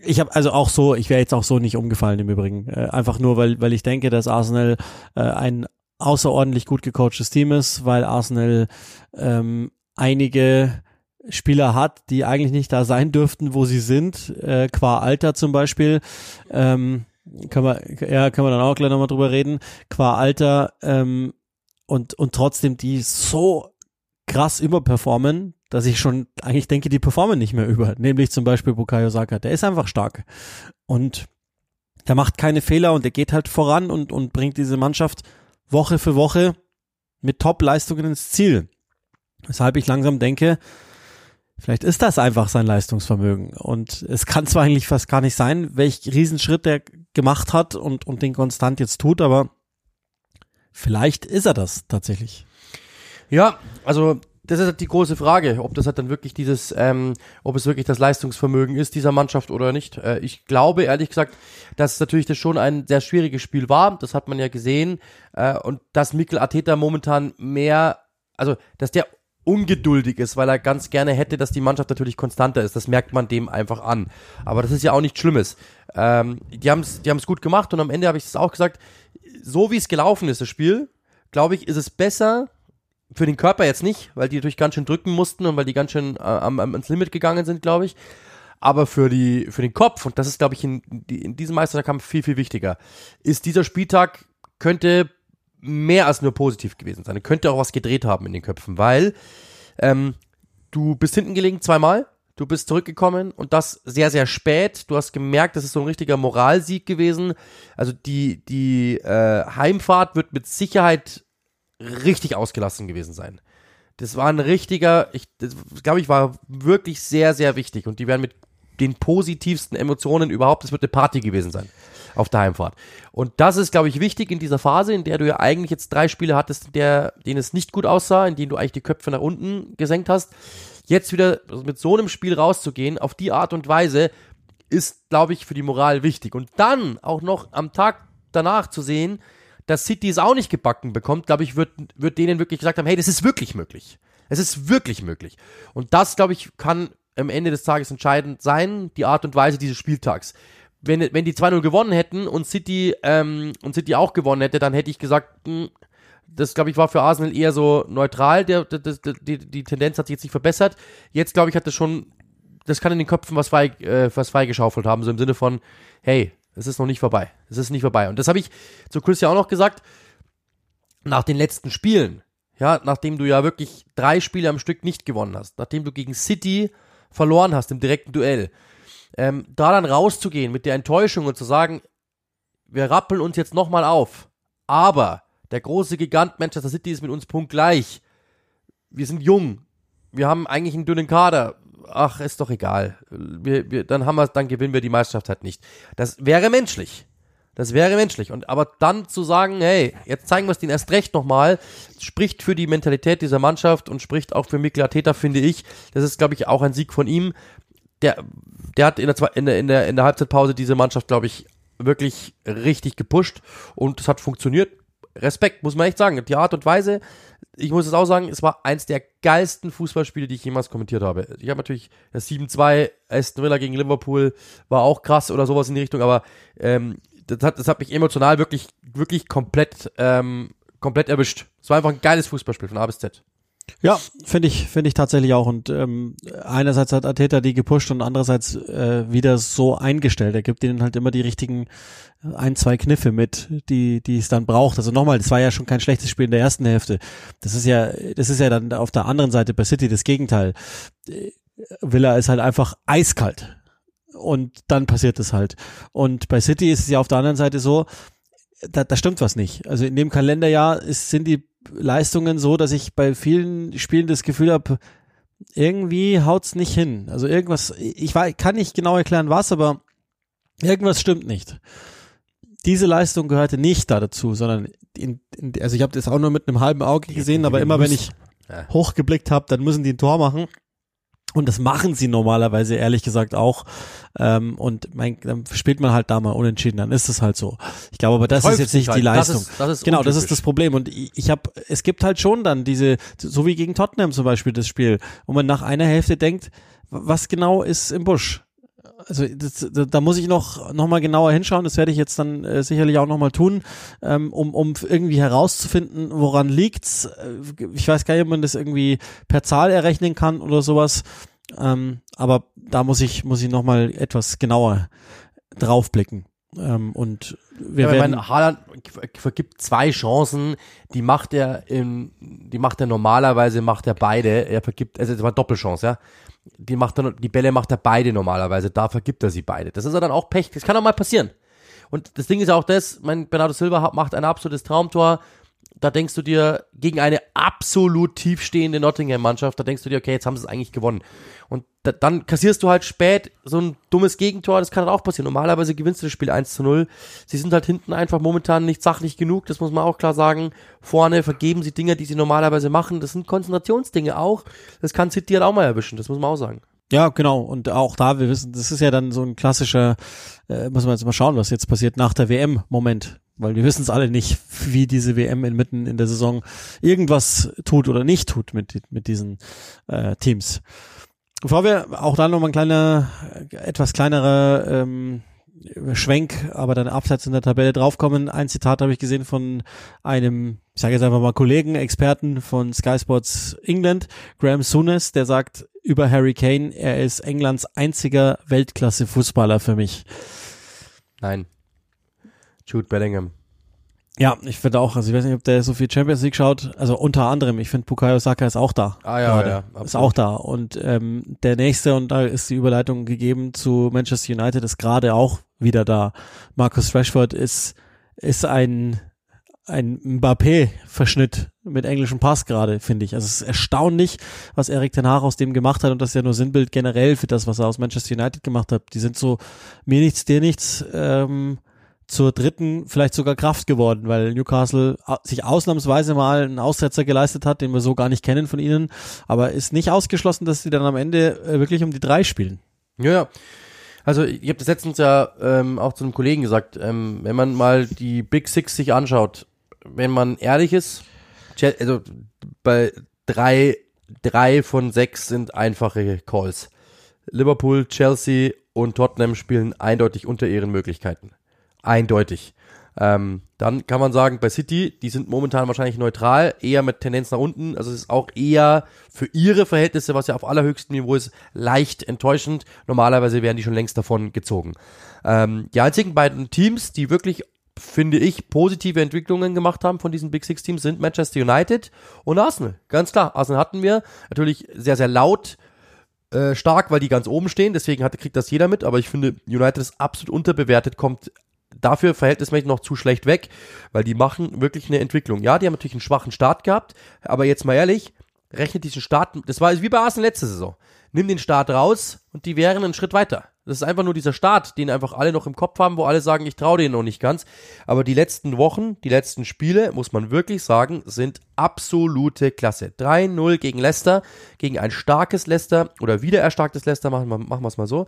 ich habe also auch so, ich wäre jetzt auch so nicht umgefallen im Übrigen. Äh, einfach nur, weil, weil ich denke, dass Arsenal äh, ein außerordentlich gut gecoachtes Team ist, weil Arsenal ähm, einige Spieler hat, die eigentlich nicht da sein dürften, wo sie sind, äh, qua Alter zum Beispiel. Ähm, können wir, ja, können wir dann auch gleich nochmal drüber reden. Qua Alter ähm, und, und trotzdem die so krass überperformen, dass ich schon eigentlich denke, die performen nicht mehr über. Nämlich zum Beispiel Bukayo Saka. Der ist einfach stark. Und der macht keine Fehler und der geht halt voran und, und bringt diese Mannschaft Woche für Woche mit Top-Leistungen ins Ziel. Weshalb ich langsam denke, vielleicht ist das einfach sein Leistungsvermögen. Und es kann zwar eigentlich fast gar nicht sein, welch Riesenschritt er gemacht hat und, und den konstant jetzt tut, aber vielleicht ist er das tatsächlich. Ja, also das ist halt die große Frage, ob das halt dann wirklich dieses, ähm, ob es wirklich das Leistungsvermögen ist dieser Mannschaft oder nicht. Äh, ich glaube ehrlich gesagt, dass natürlich das schon ein sehr schwieriges Spiel war. Das hat man ja gesehen äh, und dass Mikkel Arteta momentan mehr, also dass der ungeduldig ist, weil er ganz gerne hätte, dass die Mannschaft natürlich konstanter ist. Das merkt man dem einfach an. Aber das ist ja auch nichts Schlimmes. Ähm, die haben es die haben's gut gemacht und am Ende habe ich es auch gesagt, so wie es gelaufen ist, das Spiel, glaube ich, ist es besser, für den Körper jetzt nicht, weil die natürlich ganz schön drücken mussten und weil die ganz schön äh, am, am, ans Limit gegangen sind, glaube ich. Aber für die, für den Kopf, und das ist, glaube ich, in, in diesem Meisterkampf viel, viel wichtiger, ist dieser Spieltag könnte mehr als nur positiv gewesen sein. Er könnte auch was gedreht haben in den Köpfen, weil ähm, du bist hinten gelegen zweimal, du bist zurückgekommen und das sehr, sehr spät. Du hast gemerkt, das ist so ein richtiger Moralsieg gewesen. Also die, die äh, Heimfahrt wird mit Sicherheit richtig ausgelassen gewesen sein. Das war ein richtiger, ich glaube, ich war wirklich sehr, sehr wichtig und die werden mit den positivsten Emotionen überhaupt, es wird eine Party gewesen sein auf der Heimfahrt. Und das ist, glaube ich, wichtig in dieser Phase, in der du ja eigentlich jetzt drei Spiele hattest, in der, denen es nicht gut aussah, in denen du eigentlich die Köpfe nach unten gesenkt hast. Jetzt wieder mit so einem Spiel rauszugehen, auf die Art und Weise, ist, glaube ich, für die Moral wichtig. Und dann auch noch am Tag danach zu sehen, dass City es auch nicht gebacken bekommt, glaube ich, wird, wird denen wirklich gesagt haben, hey, das ist wirklich möglich. Es ist wirklich möglich. Und das, glaube ich, kann am Ende des Tages entscheidend sein, die Art und Weise dieses Spieltags. Wenn, wenn die 2-0 gewonnen hätten und City, ähm, und City auch gewonnen hätte, dann hätte ich gesagt, mh, hm, das, glaube ich, war für Arsenal eher so neutral. Der, der, der, die, die Tendenz hat sich jetzt nicht verbessert. Jetzt, glaube ich, hat das schon, das kann in den Köpfen was, frei, äh, was freigeschaufelt haben, so im Sinne von, hey, es ist noch nicht vorbei. Es ist nicht vorbei. Und das habe ich zu Chris ja auch noch gesagt. Nach den letzten Spielen, ja, nachdem du ja wirklich drei Spiele am Stück nicht gewonnen hast, nachdem du gegen City verloren hast im direkten Duell, ähm, da dann rauszugehen mit der Enttäuschung und zu sagen, wir rappeln uns jetzt nochmal auf, aber der große Gigant Manchester City ist mit uns punktgleich. Wir sind jung. Wir haben eigentlich einen dünnen Kader ach, ist doch egal. Wir, wir, dann haben wir, dann gewinnen wir die Meisterschaft halt nicht. Das wäre menschlich. Das wäre menschlich. Und aber dann zu sagen, hey, jetzt zeigen wir es denen erst recht nochmal, spricht für die Mentalität dieser Mannschaft und spricht auch für Mikla Täter, finde ich. Das ist, glaube ich, auch ein Sieg von ihm. Der, der hat in der, in der, in der, in der Halbzeitpause diese Mannschaft, glaube ich, wirklich richtig gepusht und es hat funktioniert. Respekt, muss man echt sagen. Die Art und Weise, ich muss es auch sagen, es war eins der geilsten Fußballspiele, die ich jemals kommentiert habe. Ich habe natürlich das 7-2 Aston Villa gegen Liverpool war auch krass oder sowas in die Richtung, aber ähm, das, hat, das hat mich emotional wirklich, wirklich komplett, ähm, komplett erwischt. Es war einfach ein geiles Fußballspiel von A bis Z. Ja, finde ich, finde ich tatsächlich auch. Und ähm, einerseits hat Ateta die gepusht und andererseits äh, wieder so eingestellt. Er gibt ihnen halt immer die richtigen ein, zwei Kniffe mit, die, die es dann braucht. Also nochmal, das war ja schon kein schlechtes Spiel in der ersten Hälfte. Das ist ja, das ist ja dann auf der anderen Seite bei City das Gegenteil. Villa ist halt einfach eiskalt. Und dann passiert es halt. Und bei City ist es ja auf der anderen Seite so, da, da stimmt was nicht. Also in dem Kalenderjahr ist, sind die Leistungen so, dass ich bei vielen Spielen das Gefühl habe, irgendwie haut's nicht hin. Also irgendwas, ich weiß, kann nicht genau erklären was, aber irgendwas stimmt nicht. Diese Leistung gehörte nicht da dazu, sondern in, in, also ich habe das auch nur mit einem halben Auge gesehen, aber immer wenn ich hochgeblickt habe, dann müssen die ein Tor machen. Und das machen sie normalerweise ehrlich gesagt auch. Ähm, und mein, dann spielt man halt da mal unentschieden, dann ist es halt so. Ich glaube, aber das, das ist jetzt nicht halt. die Leistung. Das ist, das ist genau, das ist das Problem. Und ich, ich habe, es gibt halt schon dann diese, so wie gegen Tottenham zum Beispiel das Spiel, wo man nach einer Hälfte denkt, was genau ist im Busch? Also das, da muss ich noch noch mal genauer hinschauen. Das werde ich jetzt dann äh, sicherlich auch noch mal tun, ähm, um um irgendwie herauszufinden, woran liegt's. Äh, ich weiß gar nicht, ob man das irgendwie per Zahl errechnen kann oder sowas. Ähm, aber da muss ich muss ich noch mal etwas genauer draufblicken. Ähm, und wir ja, werden. Meine, Haaland vergibt zwei Chancen, die macht er in, die macht er normalerweise, macht er beide. Er vergibt, also es war Doppelchance, ja die macht er, die Bälle macht er beide normalerweise, da vergibt er sie beide. Das ist ja dann auch Pech, das kann auch mal passieren. Und das Ding ist auch das, mein Bernardo Silva macht ein absolutes Traumtor, da denkst du dir, gegen eine absolut tiefstehende Nottingham-Mannschaft, da denkst du dir, okay, jetzt haben sie es eigentlich gewonnen. Und da, dann kassierst du halt spät so ein dummes Gegentor, das kann halt auch passieren. Normalerweise gewinnst du das Spiel 1 zu 0. Sie sind halt hinten einfach momentan nicht sachlich genug, das muss man auch klar sagen. Vorne vergeben sie Dinge, die sie normalerweise machen. Das sind Konzentrationsdinge auch. Das kann City halt auch mal erwischen, das muss man auch sagen. Ja, genau. Und auch da, wir wissen, das ist ja dann so ein klassischer, äh, muss man jetzt mal schauen, was jetzt passiert nach der WM-Moment weil wir wissen es alle nicht, wie diese WM inmitten in der Saison irgendwas tut oder nicht tut mit, mit diesen äh, Teams. Bevor wir auch da nochmal ein kleiner, etwas kleinerer ähm, Schwenk, aber dann abseits in der Tabelle draufkommen. Ein Zitat habe ich gesehen von einem, ich sage jetzt einfach mal Kollegen, Experten von Sky Sports England, Graham Souness, der sagt über Harry Kane, er ist Englands einziger Weltklasse-Fußballer für mich. Nein. Jude Bellingham. Ja, ich finde auch, also ich weiß nicht, ob der so viel Champions League schaut, also unter anderem, ich finde Bukayo Saka ist auch da. Ah ja, gerade. ja ist auch da. Und ähm, der nächste, und da ist die Überleitung gegeben zu Manchester United, ist gerade auch wieder da. Marcus Rashford ist, ist ein, ein Mbappé-Verschnitt mit englischem Pass gerade, finde ich. Also es ist erstaunlich, was Erik Ten Hag aus dem gemacht hat und das ist ja nur Sinnbild generell für das, was er aus Manchester United gemacht hat. Die sind so mir nichts, dir nichts, ähm, zur dritten, vielleicht sogar Kraft geworden, weil Newcastle sich ausnahmsweise mal einen Aussetzer geleistet hat, den wir so gar nicht kennen von ihnen, aber ist nicht ausgeschlossen, dass sie dann am Ende äh, wirklich um die drei spielen. Ja, ja. Also ich habe das letztens ja ähm, auch zu einem Kollegen gesagt, ähm, wenn man mal die Big Six sich anschaut, wenn man ehrlich ist, also bei drei, drei von sechs sind einfache Calls. Liverpool, Chelsea und Tottenham spielen eindeutig unter ihren Möglichkeiten eindeutig. Ähm, dann kann man sagen, bei City, die sind momentan wahrscheinlich neutral, eher mit Tendenz nach unten. Also es ist auch eher für ihre Verhältnisse, was ja auf allerhöchstem Niveau ist, leicht enttäuschend. Normalerweise wären die schon längst davon gezogen. Ähm, die einzigen beiden Teams, die wirklich, finde ich, positive Entwicklungen gemacht haben von diesen Big Six Teams, sind Manchester United und Arsenal. Ganz klar. Arsenal hatten wir natürlich sehr, sehr laut äh, stark, weil die ganz oben stehen, deswegen hat, kriegt das jeder mit, aber ich finde, United ist absolut unterbewertet, kommt dafür verhältnismäßig noch zu schlecht weg, weil die machen wirklich eine Entwicklung. Ja, die haben natürlich einen schwachen Start gehabt, aber jetzt mal ehrlich, rechnet diesen Start, das war wie bei Arsenal letzte Saison. Nimm den Start raus und die wären einen Schritt weiter. Das ist einfach nur dieser Start, den einfach alle noch im Kopf haben, wo alle sagen, ich traue denen noch nicht ganz. Aber die letzten Wochen, die letzten Spiele, muss man wirklich sagen, sind absolute Klasse. 3-0 gegen Leicester, gegen ein starkes Leicester oder wieder erstarktes Leicester, machen wir es mal so.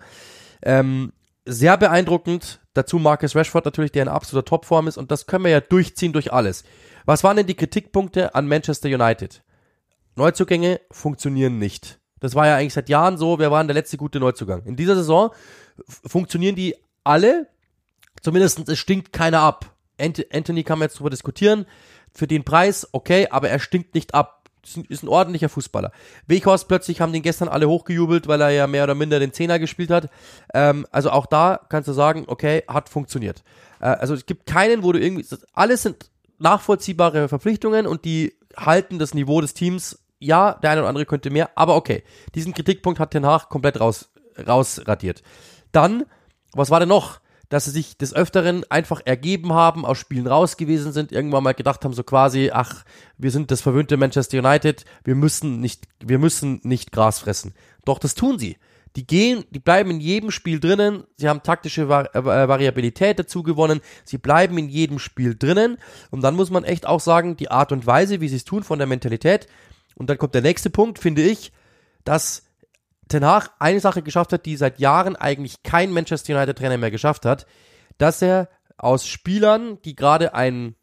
Ähm, sehr beeindruckend. Dazu Marcus Rashford natürlich, der in absoluter Topform ist und das können wir ja durchziehen durch alles. Was waren denn die Kritikpunkte an Manchester United? Neuzugänge funktionieren nicht. Das war ja eigentlich seit Jahren so. Wer war denn der letzte gute Neuzugang? In dieser Saison funktionieren die alle. Zumindest es stinkt keiner ab. Anthony kann man jetzt darüber diskutieren. Für den Preis, okay, aber er stinkt nicht ab ist ein ordentlicher Fußballer. Weghorst plötzlich haben den gestern alle hochgejubelt, weil er ja mehr oder minder den Zehner gespielt hat. Ähm, also auch da kannst du sagen, okay, hat funktioniert. Äh, also es gibt keinen, wo du irgendwie, alles sind nachvollziehbare Verpflichtungen und die halten das Niveau des Teams. Ja, der eine oder andere könnte mehr, aber okay. Diesen Kritikpunkt hat Ten Hag komplett raus, rausradiert. Dann, was war denn noch? Dass sie sich des Öfteren einfach ergeben haben, aus Spielen raus gewesen sind, irgendwann mal gedacht haben, so quasi, ach, wir sind das verwöhnte Manchester United, wir müssen nicht, wir müssen nicht Gras fressen. Doch das tun sie. Die gehen, die bleiben in jedem Spiel drinnen, sie haben taktische Vari äh, Variabilität dazu gewonnen, sie bleiben in jedem Spiel drinnen und dann muss man echt auch sagen, die Art und Weise, wie sie es tun von der Mentalität und dann kommt der nächste Punkt, finde ich, dass Ten Hag eine Sache geschafft hat, die seit Jahren eigentlich kein Manchester United Trainer mehr geschafft hat, dass er aus Spielern, die gerade ein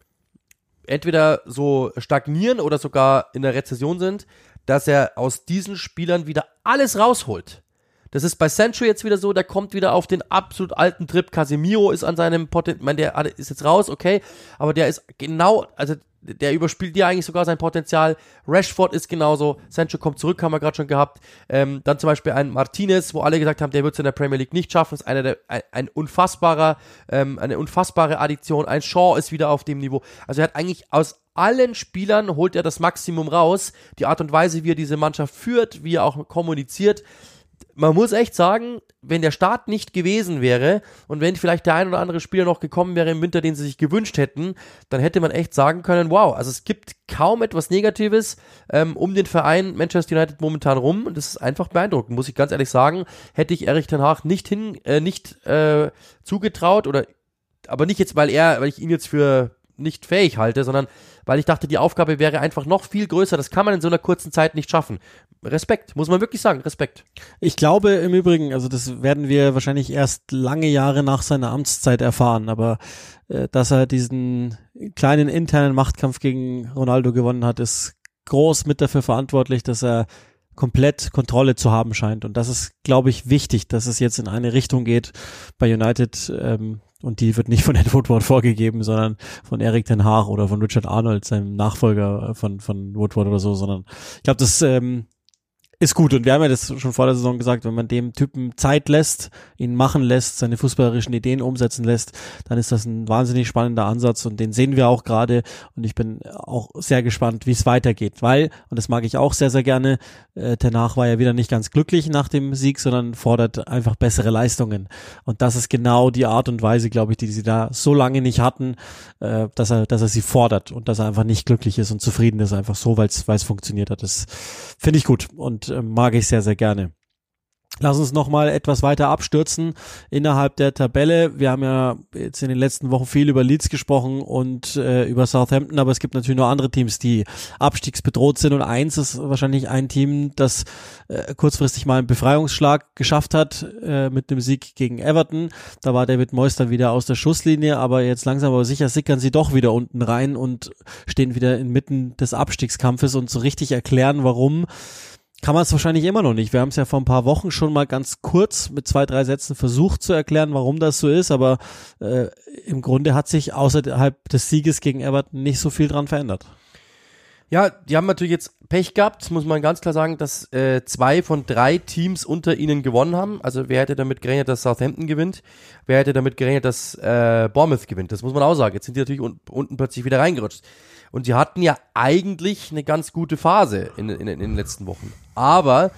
entweder so stagnieren oder sogar in der Rezession sind, dass er aus diesen Spielern wieder alles rausholt. Das ist bei Sancho jetzt wieder so, der kommt wieder auf den absolut alten Trip. Casemiro ist an seinem Potenzial, ich meine, der ist jetzt raus, okay, aber der ist genau, also der überspielt dir eigentlich sogar sein Potenzial. Rashford ist genauso. Sancho kommt zurück, haben wir gerade schon gehabt. Ähm, dann zum Beispiel ein Martinez, wo alle gesagt haben, der wird es in der Premier League nicht schaffen. ist einer der, ein, ein unfassbarer, ähm, eine unfassbare Addition. Ein Shaw ist wieder auf dem Niveau. Also er hat eigentlich aus allen Spielern holt er das Maximum raus. Die Art und Weise, wie er diese Mannschaft führt, wie er auch kommuniziert, man muss echt sagen, wenn der Start nicht gewesen wäre und wenn vielleicht der ein oder andere Spieler noch gekommen wäre im Winter, den sie sich gewünscht hätten, dann hätte man echt sagen können, wow, also es gibt kaum etwas Negatives ähm, um den Verein Manchester United momentan rum und das ist einfach beeindruckend, muss ich ganz ehrlich sagen. Hätte ich Erich Ten Hag nicht hin, äh, nicht äh, zugetraut oder aber nicht jetzt, weil er, weil ich ihn jetzt für nicht fähig halte, sondern weil ich dachte, die Aufgabe wäre einfach noch viel größer. Das kann man in so einer kurzen Zeit nicht schaffen. Respekt, muss man wirklich sagen, Respekt. Ich glaube im Übrigen, also das werden wir wahrscheinlich erst lange Jahre nach seiner Amtszeit erfahren, aber äh, dass er diesen kleinen internen Machtkampf gegen Ronaldo gewonnen hat, ist groß mit dafür verantwortlich, dass er komplett Kontrolle zu haben scheint. Und das ist, glaube ich, wichtig, dass es jetzt in eine Richtung geht bei United, ähm, und die wird nicht von (laughs) Ed Woodward vorgegeben, sondern von Eric Ten Hag oder von Richard Arnold, seinem Nachfolger von, von Woodward oder so, sondern ich glaube, das ähm, ist gut. Und wir haben ja das schon vor der Saison gesagt, wenn man dem Typen Zeit lässt, ihn machen lässt, seine fußballerischen Ideen umsetzen lässt, dann ist das ein wahnsinnig spannender Ansatz und den sehen wir auch gerade. Und ich bin auch sehr gespannt, wie es weitergeht, weil, und das mag ich auch sehr, sehr gerne, äh, Tenach war ja wieder nicht ganz glücklich nach dem Sieg, sondern fordert einfach bessere Leistungen. Und das ist genau die Art und Weise, glaube ich, die sie da so lange nicht hatten, äh, dass er, dass er sie fordert und dass er einfach nicht glücklich ist und zufrieden ist, einfach so, weil es funktioniert hat. Das finde ich gut. Und äh, mag ich sehr, sehr gerne. Lass uns noch mal etwas weiter abstürzen innerhalb der Tabelle. Wir haben ja jetzt in den letzten Wochen viel über Leeds gesprochen und äh, über Southampton, aber es gibt natürlich noch andere Teams, die abstiegsbedroht sind und eins ist wahrscheinlich ein Team, das äh, kurzfristig mal einen Befreiungsschlag geschafft hat äh, mit dem Sieg gegen Everton. Da war David Moyes dann wieder aus der Schusslinie, aber jetzt langsam aber sicher sickern sie doch wieder unten rein und stehen wieder inmitten des Abstiegskampfes und so richtig erklären, warum kann man es wahrscheinlich immer noch nicht. Wir haben es ja vor ein paar Wochen schon mal ganz kurz mit zwei, drei Sätzen versucht zu erklären, warum das so ist, aber äh, im Grunde hat sich außerhalb des Sieges gegen Everton nicht so viel dran verändert. Ja, die haben natürlich jetzt Pech gehabt, muss man ganz klar sagen, dass äh, zwei von drei Teams unter ihnen gewonnen haben. Also wer hätte damit gerechnet, dass Southampton gewinnt? Wer hätte damit gerechnet, dass äh, Bournemouth gewinnt? Das muss man auch sagen. Jetzt sind die natürlich un unten plötzlich wieder reingerutscht. Und sie hatten ja eigentlich eine ganz gute Phase in, in, in den letzten Wochen. Aber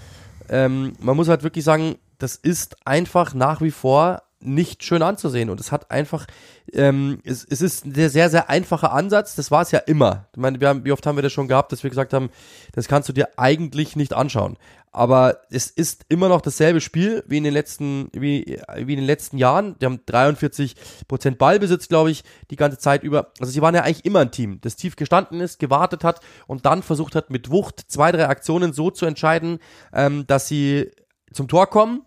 ähm, man muss halt wirklich sagen, das ist einfach nach wie vor nicht schön anzusehen. Und es hat einfach, ähm, es, es ist ein sehr, sehr einfacher Ansatz. Das war es ja immer. Ich meine, wir haben, wie oft haben wir das schon gehabt, dass wir gesagt haben, das kannst du dir eigentlich nicht anschauen. Aber es ist immer noch dasselbe Spiel wie in den letzten, wie, wie in den letzten Jahren. Die haben 43 Prozent Ballbesitz, glaube ich, die ganze Zeit über. Also sie waren ja eigentlich immer ein Team, das tief gestanden ist, gewartet hat und dann versucht hat, mit Wucht zwei, drei Aktionen so zu entscheiden, ähm, dass sie zum Tor kommen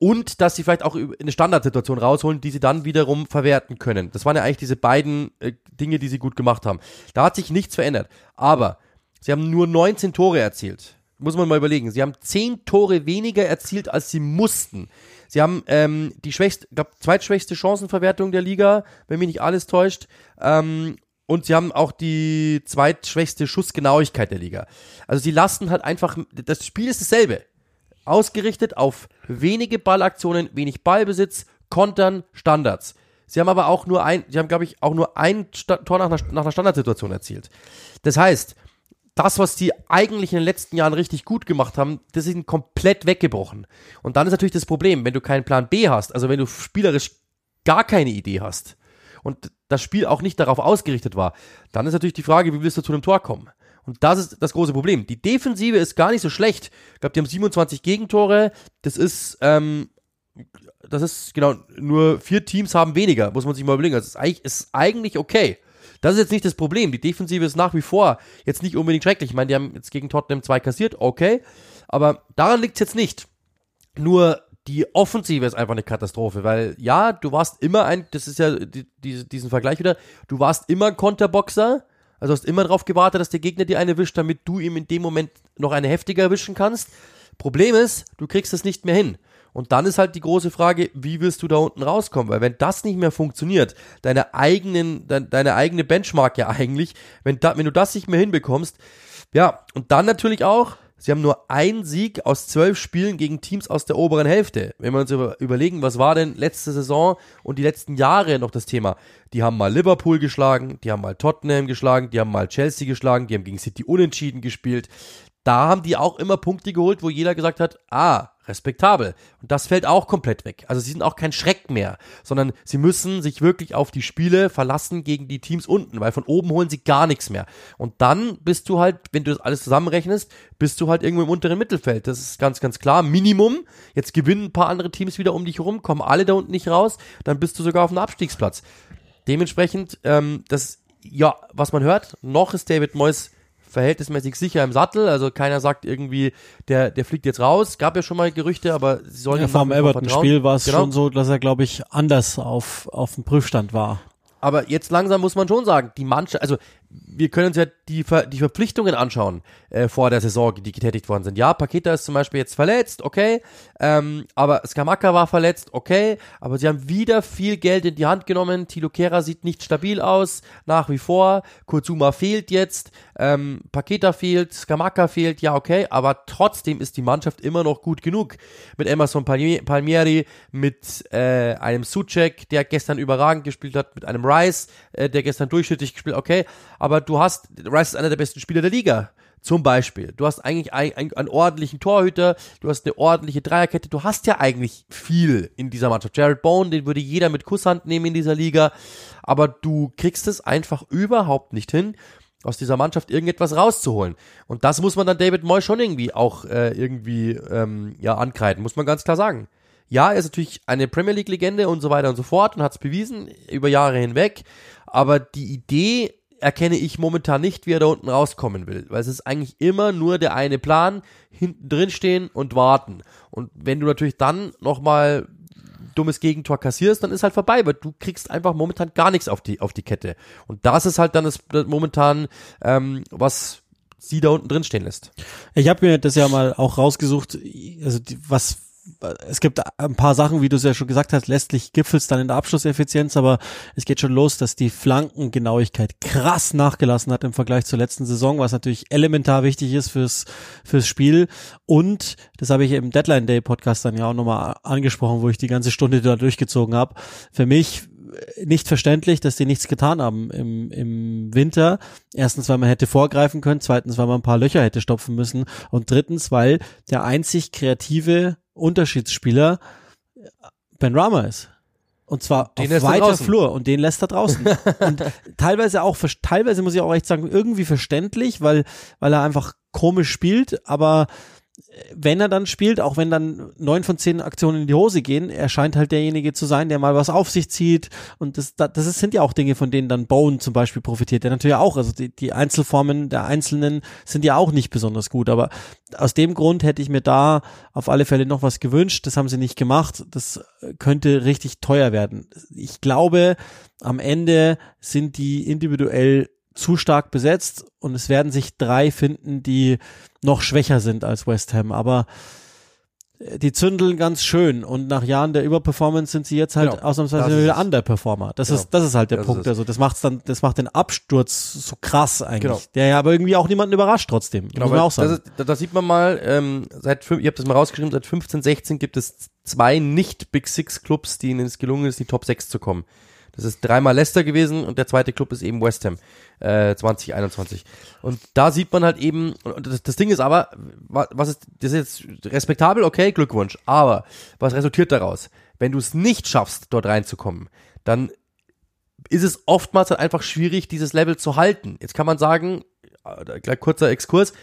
und dass sie vielleicht auch eine Standardsituation rausholen, die sie dann wiederum verwerten können. Das waren ja eigentlich diese beiden äh, Dinge, die sie gut gemacht haben. Da hat sich nichts verändert. Aber sie haben nur 19 Tore erzielt. Muss man mal überlegen. Sie haben 10 Tore weniger erzielt, als sie mussten. Sie haben ähm, die schwächste, glaub, zweitschwächste Chancenverwertung der Liga, wenn mich nicht alles täuscht. Ähm, und sie haben auch die zweitschwächste Schussgenauigkeit der Liga. Also sie lassen halt einfach, das Spiel ist dasselbe ausgerichtet auf wenige Ballaktionen, wenig Ballbesitz, Kontern, Standards. Sie haben aber auch nur ein, sie haben, glaube ich, auch nur ein Sta Tor nach einer, nach einer Standardsituation erzielt. Das heißt, das, was die eigentlich in den letzten Jahren richtig gut gemacht haben, das ist ihnen komplett weggebrochen. Und dann ist natürlich das Problem, wenn du keinen Plan B hast, also wenn du spielerisch gar keine Idee hast und das Spiel auch nicht darauf ausgerichtet war, dann ist natürlich die Frage, wie willst du zu einem Tor kommen? Und das ist das große Problem. Die Defensive ist gar nicht so schlecht. Ich glaube, die haben 27 Gegentore. Das ist, ähm, das ist, genau, nur vier Teams haben weniger, muss man sich mal überlegen. Das ist eigentlich, ist eigentlich okay. Das ist jetzt nicht das Problem. Die Defensive ist nach wie vor jetzt nicht unbedingt schrecklich. Ich meine, die haben jetzt gegen Tottenham zwei kassiert, okay. Aber daran liegt es jetzt nicht. Nur die Offensive ist einfach eine Katastrophe, weil ja, du warst immer ein, das ist ja die, die, diesen Vergleich wieder, du warst immer ein Konterboxer, also hast immer darauf gewartet, dass der Gegner dir eine erwischt, damit du ihm in dem Moment noch eine heftiger erwischen kannst. Problem ist, du kriegst es nicht mehr hin. Und dann ist halt die große Frage, wie willst du da unten rauskommen? Weil wenn das nicht mehr funktioniert, deine eigenen, de, deine eigene Benchmark ja eigentlich, wenn, da, wenn du das nicht mehr hinbekommst, ja, und dann natürlich auch, Sie haben nur einen Sieg aus zwölf Spielen gegen Teams aus der oberen Hälfte. Wenn wir uns über, überlegen, was war denn letzte Saison und die letzten Jahre noch das Thema? Die haben mal Liverpool geschlagen, die haben mal Tottenham geschlagen, die haben mal Chelsea geschlagen, die haben gegen City unentschieden gespielt. Da haben die auch immer Punkte geholt, wo jeder gesagt hat, ah, respektabel. Und das fällt auch komplett weg. Also sie sind auch kein Schreck mehr, sondern sie müssen sich wirklich auf die Spiele verlassen gegen die Teams unten, weil von oben holen sie gar nichts mehr. Und dann bist du halt, wenn du das alles zusammenrechnest, bist du halt irgendwo im unteren Mittelfeld. Das ist ganz, ganz klar. Minimum. Jetzt gewinnen ein paar andere Teams wieder um dich herum, kommen alle da unten nicht raus, dann bist du sogar auf einem Abstiegsplatz. Dementsprechend, ähm, das, ja, was man hört, noch ist David Moyes verhältnismäßig sicher im Sattel. Also keiner sagt irgendwie, der, der fliegt jetzt raus. Gab ja schon mal Gerüchte, aber sie sollen ja, vor dem Everton-Spiel war es genau. schon so, dass er, glaube ich, anders auf, auf dem Prüfstand war. Aber jetzt langsam muss man schon sagen, die Mannschaft, also wir können uns ja die, Ver die Verpflichtungen anschauen äh, vor der Saison, die getätigt worden sind. Ja, Paketa ist zum Beispiel jetzt verletzt, okay, ähm, aber Skamaka war verletzt, okay, aber sie haben wieder viel Geld in die Hand genommen. Tilo Kera sieht nicht stabil aus, nach wie vor. Kurzuma fehlt jetzt, ähm, Paketa fehlt, Skamaka fehlt, ja, okay, aber trotzdem ist die Mannschaft immer noch gut genug. Mit Emerson Palmieri, mit äh, einem Suchek, der gestern überragend gespielt hat, mit einem Rice, äh, der gestern durchschnittlich gespielt, okay, aber du hast, Rice ist einer der besten Spieler der Liga. Zum Beispiel. Du hast eigentlich ein, ein, einen ordentlichen Torhüter, du hast eine ordentliche Dreierkette, du hast ja eigentlich viel in dieser Mannschaft. Jared Bone, den würde jeder mit Kusshand nehmen in dieser Liga, aber du kriegst es einfach überhaupt nicht hin, aus dieser Mannschaft irgendetwas rauszuholen. Und das muss man dann David Moy schon irgendwie auch äh, irgendwie ähm, ja ankreiden, muss man ganz klar sagen. Ja, er ist natürlich eine Premier League-Legende und so weiter und so fort und hat es bewiesen über Jahre hinweg. Aber die Idee erkenne ich momentan nicht, wie er da unten rauskommen will. Weil es ist eigentlich immer nur der eine Plan, hinten drin stehen und warten. Und wenn du natürlich dann nochmal dummes Gegentor kassierst, dann ist halt vorbei, weil du kriegst einfach momentan gar nichts auf die, auf die Kette. Und das ist halt dann das, das momentan, ähm, was sie da unten drin stehen lässt. Ich habe mir das ja mal auch rausgesucht, also die, was es gibt ein paar Sachen, wie du es ja schon gesagt hast, letztlich gipfel's dann in der Abschlusseffizienz, aber es geht schon los, dass die Flankengenauigkeit krass nachgelassen hat im Vergleich zur letzten Saison, was natürlich elementar wichtig ist fürs, fürs Spiel. Und das habe ich im Deadline Day Podcast dann ja auch nochmal angesprochen, wo ich die ganze Stunde da durchgezogen habe. Für mich nicht verständlich, dass die nichts getan haben im, im Winter. Erstens, weil man hätte vorgreifen können, zweitens, weil man ein paar Löcher hätte stopfen müssen und drittens, weil der einzig kreative Unterschiedsspieler Ben Rama ist. Und zwar den auf weiter Flur und den lässt er draußen. (laughs) und teilweise auch, teilweise muss ich auch echt sagen, irgendwie verständlich, weil, weil er einfach komisch spielt, aber wenn er dann spielt, auch wenn dann neun von zehn Aktionen in die Hose gehen, er scheint halt derjenige zu sein, der mal was auf sich zieht. Und das, das sind ja auch Dinge, von denen dann Bone zum Beispiel profitiert. Der natürlich auch, also die, die Einzelformen der Einzelnen sind ja auch nicht besonders gut. Aber aus dem Grund hätte ich mir da auf alle Fälle noch was gewünscht. Das haben sie nicht gemacht. Das könnte richtig teuer werden. Ich glaube, am Ende sind die individuell zu stark besetzt und es werden sich drei finden, die noch schwächer sind als West Ham. Aber äh, die zündeln ganz schön und nach Jahren der Überperformance sind sie jetzt halt genau, ausnahmsweise wieder Underperformer. Das genau, ist das ist halt der das Punkt. Also das macht's dann, das macht den Absturz so krass eigentlich. Genau. Der ja aber irgendwie auch niemanden überrascht trotzdem. Genau, muss man auch sagen. Das, ist, das sieht man mal. Ähm, seit ich habe das mal rausgeschrieben. Seit 15, 16 gibt es zwei nicht Big Six Clubs, denen es gelungen ist, in die Top 6 zu kommen. Das ist dreimal Leicester gewesen und der zweite Club ist eben West Ham äh, 2021. Und da sieht man halt eben, und das, das Ding ist aber, was ist, das ist jetzt respektabel, okay, Glückwunsch. Aber was resultiert daraus? Wenn du es nicht schaffst, dort reinzukommen, dann ist es oftmals halt einfach schwierig, dieses Level zu halten. Jetzt kann man sagen, äh, gleich kurzer Exkurs,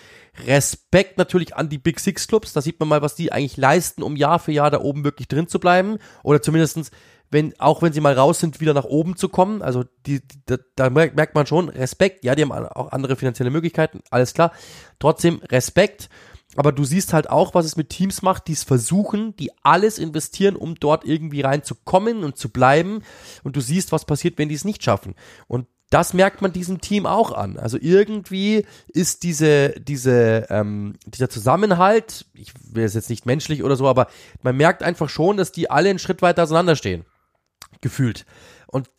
Respekt natürlich an die Big Six Clubs, da sieht man mal, was die eigentlich leisten, um Jahr für Jahr da oben wirklich drin zu bleiben. Oder zumindestens wenn, auch wenn sie mal raus sind, wieder nach oben zu kommen. Also die, die da merkt man schon Respekt. Ja, die haben auch andere finanzielle Möglichkeiten, alles klar. Trotzdem Respekt. Aber du siehst halt auch, was es mit Teams macht, die es versuchen, die alles investieren, um dort irgendwie reinzukommen und zu bleiben. Und du siehst, was passiert, wenn die es nicht schaffen. Und das merkt man diesem Team auch an. Also irgendwie ist diese, diese, ähm, dieser Zusammenhalt, ich will es jetzt nicht menschlich oder so, aber man merkt einfach schon, dass die alle einen Schritt weiter auseinanderstehen gefühlt. Und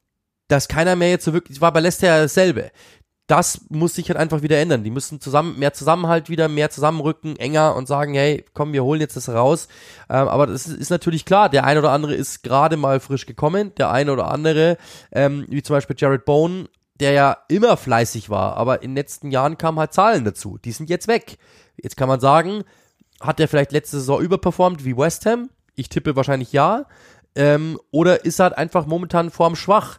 dass keiner mehr jetzt so wirklich, war bei Leicester ja dasselbe. Das muss sich halt einfach wieder ändern. Die müssen zusammen, mehr Zusammenhalt wieder, mehr zusammenrücken, enger und sagen, hey, komm, wir holen jetzt das raus. Ähm, aber das ist, ist, natürlich klar, der eine oder andere ist gerade mal frisch gekommen, der eine oder andere, ähm, wie zum Beispiel Jared Bone, der ja immer fleißig war, aber in den letzten Jahren kamen halt Zahlen dazu. Die sind jetzt weg. Jetzt kann man sagen, hat er vielleicht letzte Saison überperformt wie West Ham? Ich tippe wahrscheinlich ja. Ähm, oder ist er halt einfach momentan formschwach?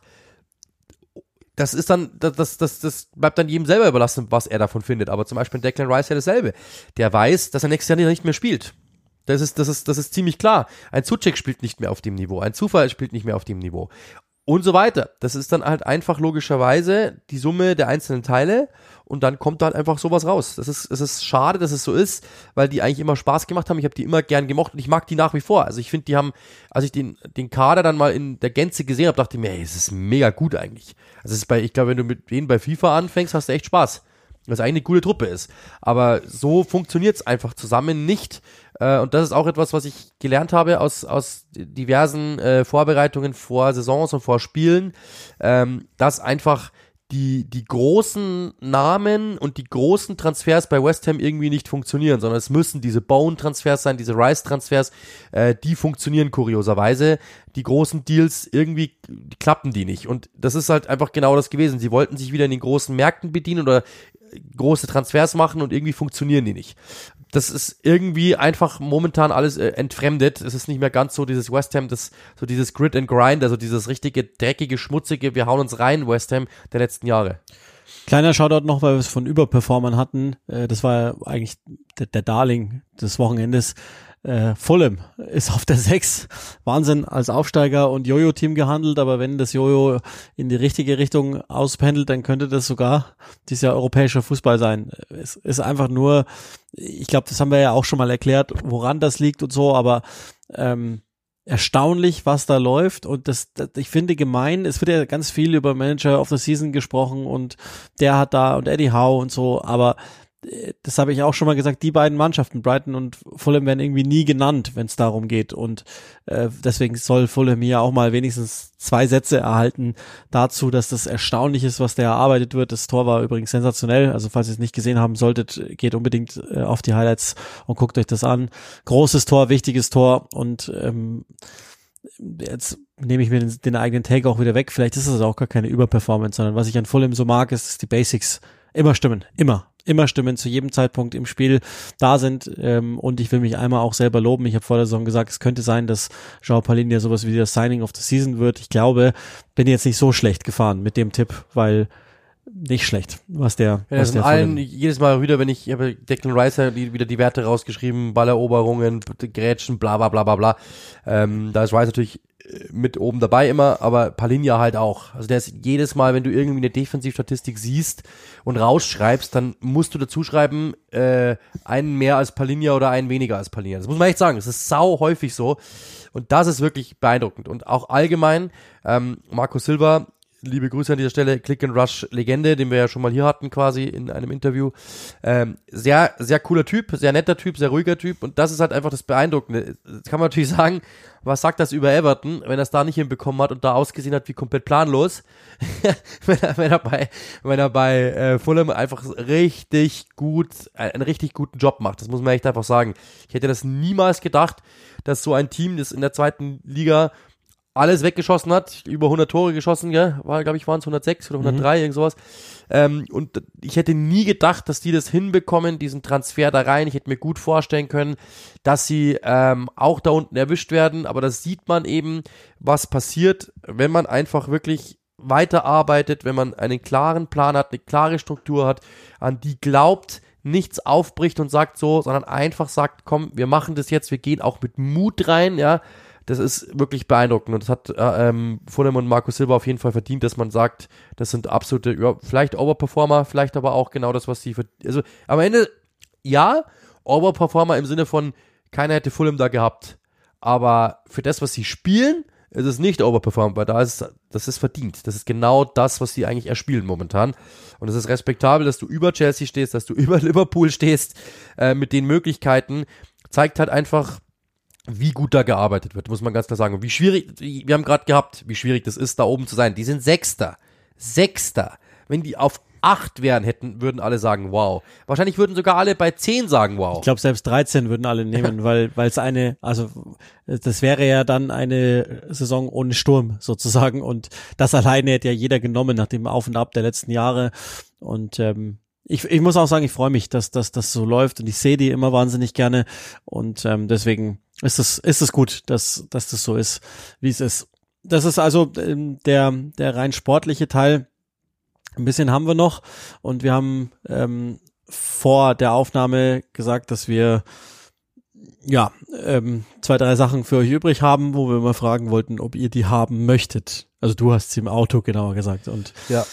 Das ist dann, das, das, das, das bleibt dann jedem selber überlassen, was er davon findet. Aber zum Beispiel Declan Rice ja dasselbe. Der weiß, dass er nächstes Jahr nicht mehr spielt. Das ist, das ist, das ist ziemlich klar. Ein Zucheck spielt nicht mehr auf dem Niveau. Ein Zufall spielt nicht mehr auf dem Niveau. Und so weiter. Das ist dann halt einfach logischerweise die Summe der einzelnen Teile und dann kommt da halt einfach sowas raus. Das ist, es ist schade, dass es so ist, weil die eigentlich immer Spaß gemacht haben. Ich habe die immer gern gemocht und ich mag die nach wie vor. Also ich finde, die haben, als ich den, den Kader dann mal in der Gänze gesehen habe, dachte ich mir, ey, es ist mega gut eigentlich. Also es ist bei, ich glaube, wenn du mit denen bei FIFA anfängst, hast du echt Spaß. Was eigentlich eine gute Truppe ist. Aber so funktioniert es einfach zusammen nicht. Äh, und das ist auch etwas, was ich gelernt habe aus, aus diversen äh, Vorbereitungen vor Saisons und vor Spielen, ähm, dass einfach die, die großen Namen und die großen Transfers bei West Ham irgendwie nicht funktionieren, sondern es müssen diese Bone-Transfers sein, diese Rice-Transfers, äh, die funktionieren kurioserweise. Die großen Deals, irgendwie klappen die nicht. Und das ist halt einfach genau das gewesen. Sie wollten sich wieder in den großen Märkten bedienen oder große Transfers machen und irgendwie funktionieren die nicht das ist irgendwie einfach momentan alles äh, entfremdet. Es ist nicht mehr ganz so dieses West Ham, das, so dieses Grit and Grind, also dieses richtige, dreckige, schmutzige, wir hauen uns rein, West Ham der letzten Jahre. Kleiner Shoutout noch, weil wir es von Überperformern hatten. Äh, das war ja eigentlich der Darling des Wochenendes. Äh, Fulham ist auf der 6. Wahnsinn als Aufsteiger und Jojo-Team gehandelt, aber wenn das Jojo in die richtige Richtung auspendelt, dann könnte das sogar dieser europäische Fußball sein. Es ist einfach nur, ich glaube, das haben wir ja auch schon mal erklärt, woran das liegt und so, aber ähm, erstaunlich, was da läuft und das, das, ich finde gemein, es wird ja ganz viel über Manager of the Season gesprochen und der hat da und Eddie Howe und so, aber das habe ich auch schon mal gesagt, die beiden Mannschaften, Brighton und Fulham, werden irgendwie nie genannt, wenn es darum geht. Und äh, deswegen soll Fulham hier auch mal wenigstens zwei Sätze erhalten dazu, dass das erstaunlich ist, was da erarbeitet wird. Das Tor war übrigens sensationell. Also falls ihr es nicht gesehen haben solltet, geht unbedingt äh, auf die Highlights und guckt euch das an. Großes Tor, wichtiges Tor und ähm, jetzt nehme ich mir den, den eigenen Take auch wieder weg. Vielleicht ist es auch gar keine Überperformance, sondern was ich an Fulham so mag, ist, dass die Basics immer stimmen. Immer immer Stimmen zu jedem Zeitpunkt im Spiel da sind. Ähm, und ich will mich einmal auch selber loben. Ich habe vor der Saison gesagt, es könnte sein, dass Jean Paulin ja sowas wie das Signing of the Season wird. Ich glaube, bin jetzt nicht so schlecht gefahren mit dem Tipp, weil nicht schlecht, was der, ja, was der allen, jedes Mal wieder, wenn ich, ich habe Declan Rice wieder die Werte rausgeschrieben, Balleroberungen, Grätschen, bla bla bla bla bla. Ähm, da ist Rice natürlich äh, mit oben dabei immer, aber Palinja halt auch. Also der ist jedes Mal, wenn du irgendwie eine Defensivstatistik siehst und rausschreibst, dann musst du dazu schreiben, äh, einen mehr als Palinja oder einen weniger als Palinja. Das muss man echt sagen. Das ist sau häufig so. Und das ist wirklich beeindruckend. Und auch allgemein, ähm, Marco Silva liebe Grüße an dieser Stelle, Click and Rush Legende, den wir ja schon mal hier hatten quasi in einem Interview. Ähm, sehr, sehr cooler Typ, sehr netter Typ, sehr ruhiger Typ und das ist halt einfach das Beeindruckende. Das kann man natürlich (laughs) sagen, was sagt das über Everton, wenn er es da nicht hinbekommen hat und da ausgesehen hat wie komplett planlos, (laughs) wenn, er, wenn er bei, wenn er bei äh, Fulham einfach richtig gut, äh, einen richtig guten Job macht. Das muss man echt einfach sagen. Ich hätte das niemals gedacht, dass so ein Team, das in der zweiten Liga alles weggeschossen hat, über 100 Tore geschossen, ja, war, glaube ich, waren es 106 oder 103, mhm. irgend sowas. Ähm, und ich hätte nie gedacht, dass die das hinbekommen, diesen Transfer da rein. Ich hätte mir gut vorstellen können, dass sie ähm, auch da unten erwischt werden, aber das sieht man eben, was passiert, wenn man einfach wirklich weiterarbeitet, wenn man einen klaren Plan hat, eine klare Struktur hat, an die glaubt, nichts aufbricht und sagt so, sondern einfach sagt, komm, wir machen das jetzt, wir gehen auch mit Mut rein, ja, das ist wirklich beeindruckend und das hat äh, ähm, Fulham und Marco Silva auf jeden Fall verdient, dass man sagt, das sind absolute, ja, vielleicht Overperformer, vielleicht aber auch genau das, was sie, also am Ende, ja, Overperformer im Sinne von, keiner hätte Fulham da gehabt, aber für das, was sie spielen, ist es nicht Overperform, weil da ist, das ist verdient. Das ist genau das, was sie eigentlich erspielen momentan. Und es ist respektabel, dass du über Chelsea stehst, dass du (laughs) über Liverpool stehst, äh, mit den Möglichkeiten. Zeigt halt einfach, wie gut da gearbeitet wird, muss man ganz klar sagen. Und wie schwierig, wir haben gerade gehabt, wie schwierig das ist, da oben zu sein. Die sind Sechster. Sechster. Wenn die auf acht wären, hätten, würden alle sagen, wow. Wahrscheinlich würden sogar alle bei zehn sagen, wow. Ich glaube, selbst 13 würden alle nehmen, (laughs) weil weil es eine, also das wäre ja dann eine Saison ohne Sturm sozusagen und das alleine hätte ja jeder genommen nach dem Auf und Ab der letzten Jahre und ähm, ich, ich muss auch sagen, ich freue mich, dass, dass das so läuft und ich sehe die immer wahnsinnig gerne und ähm, deswegen ist es, ist es gut, dass, dass das so ist, wie es ist. Das ist also ähm, der, der rein sportliche Teil. Ein bisschen haben wir noch und wir haben ähm, vor der Aufnahme gesagt, dass wir ja ähm, zwei, drei Sachen für euch übrig haben, wo wir mal fragen wollten, ob ihr die haben möchtet. Also du hast sie im Auto genauer gesagt und ja.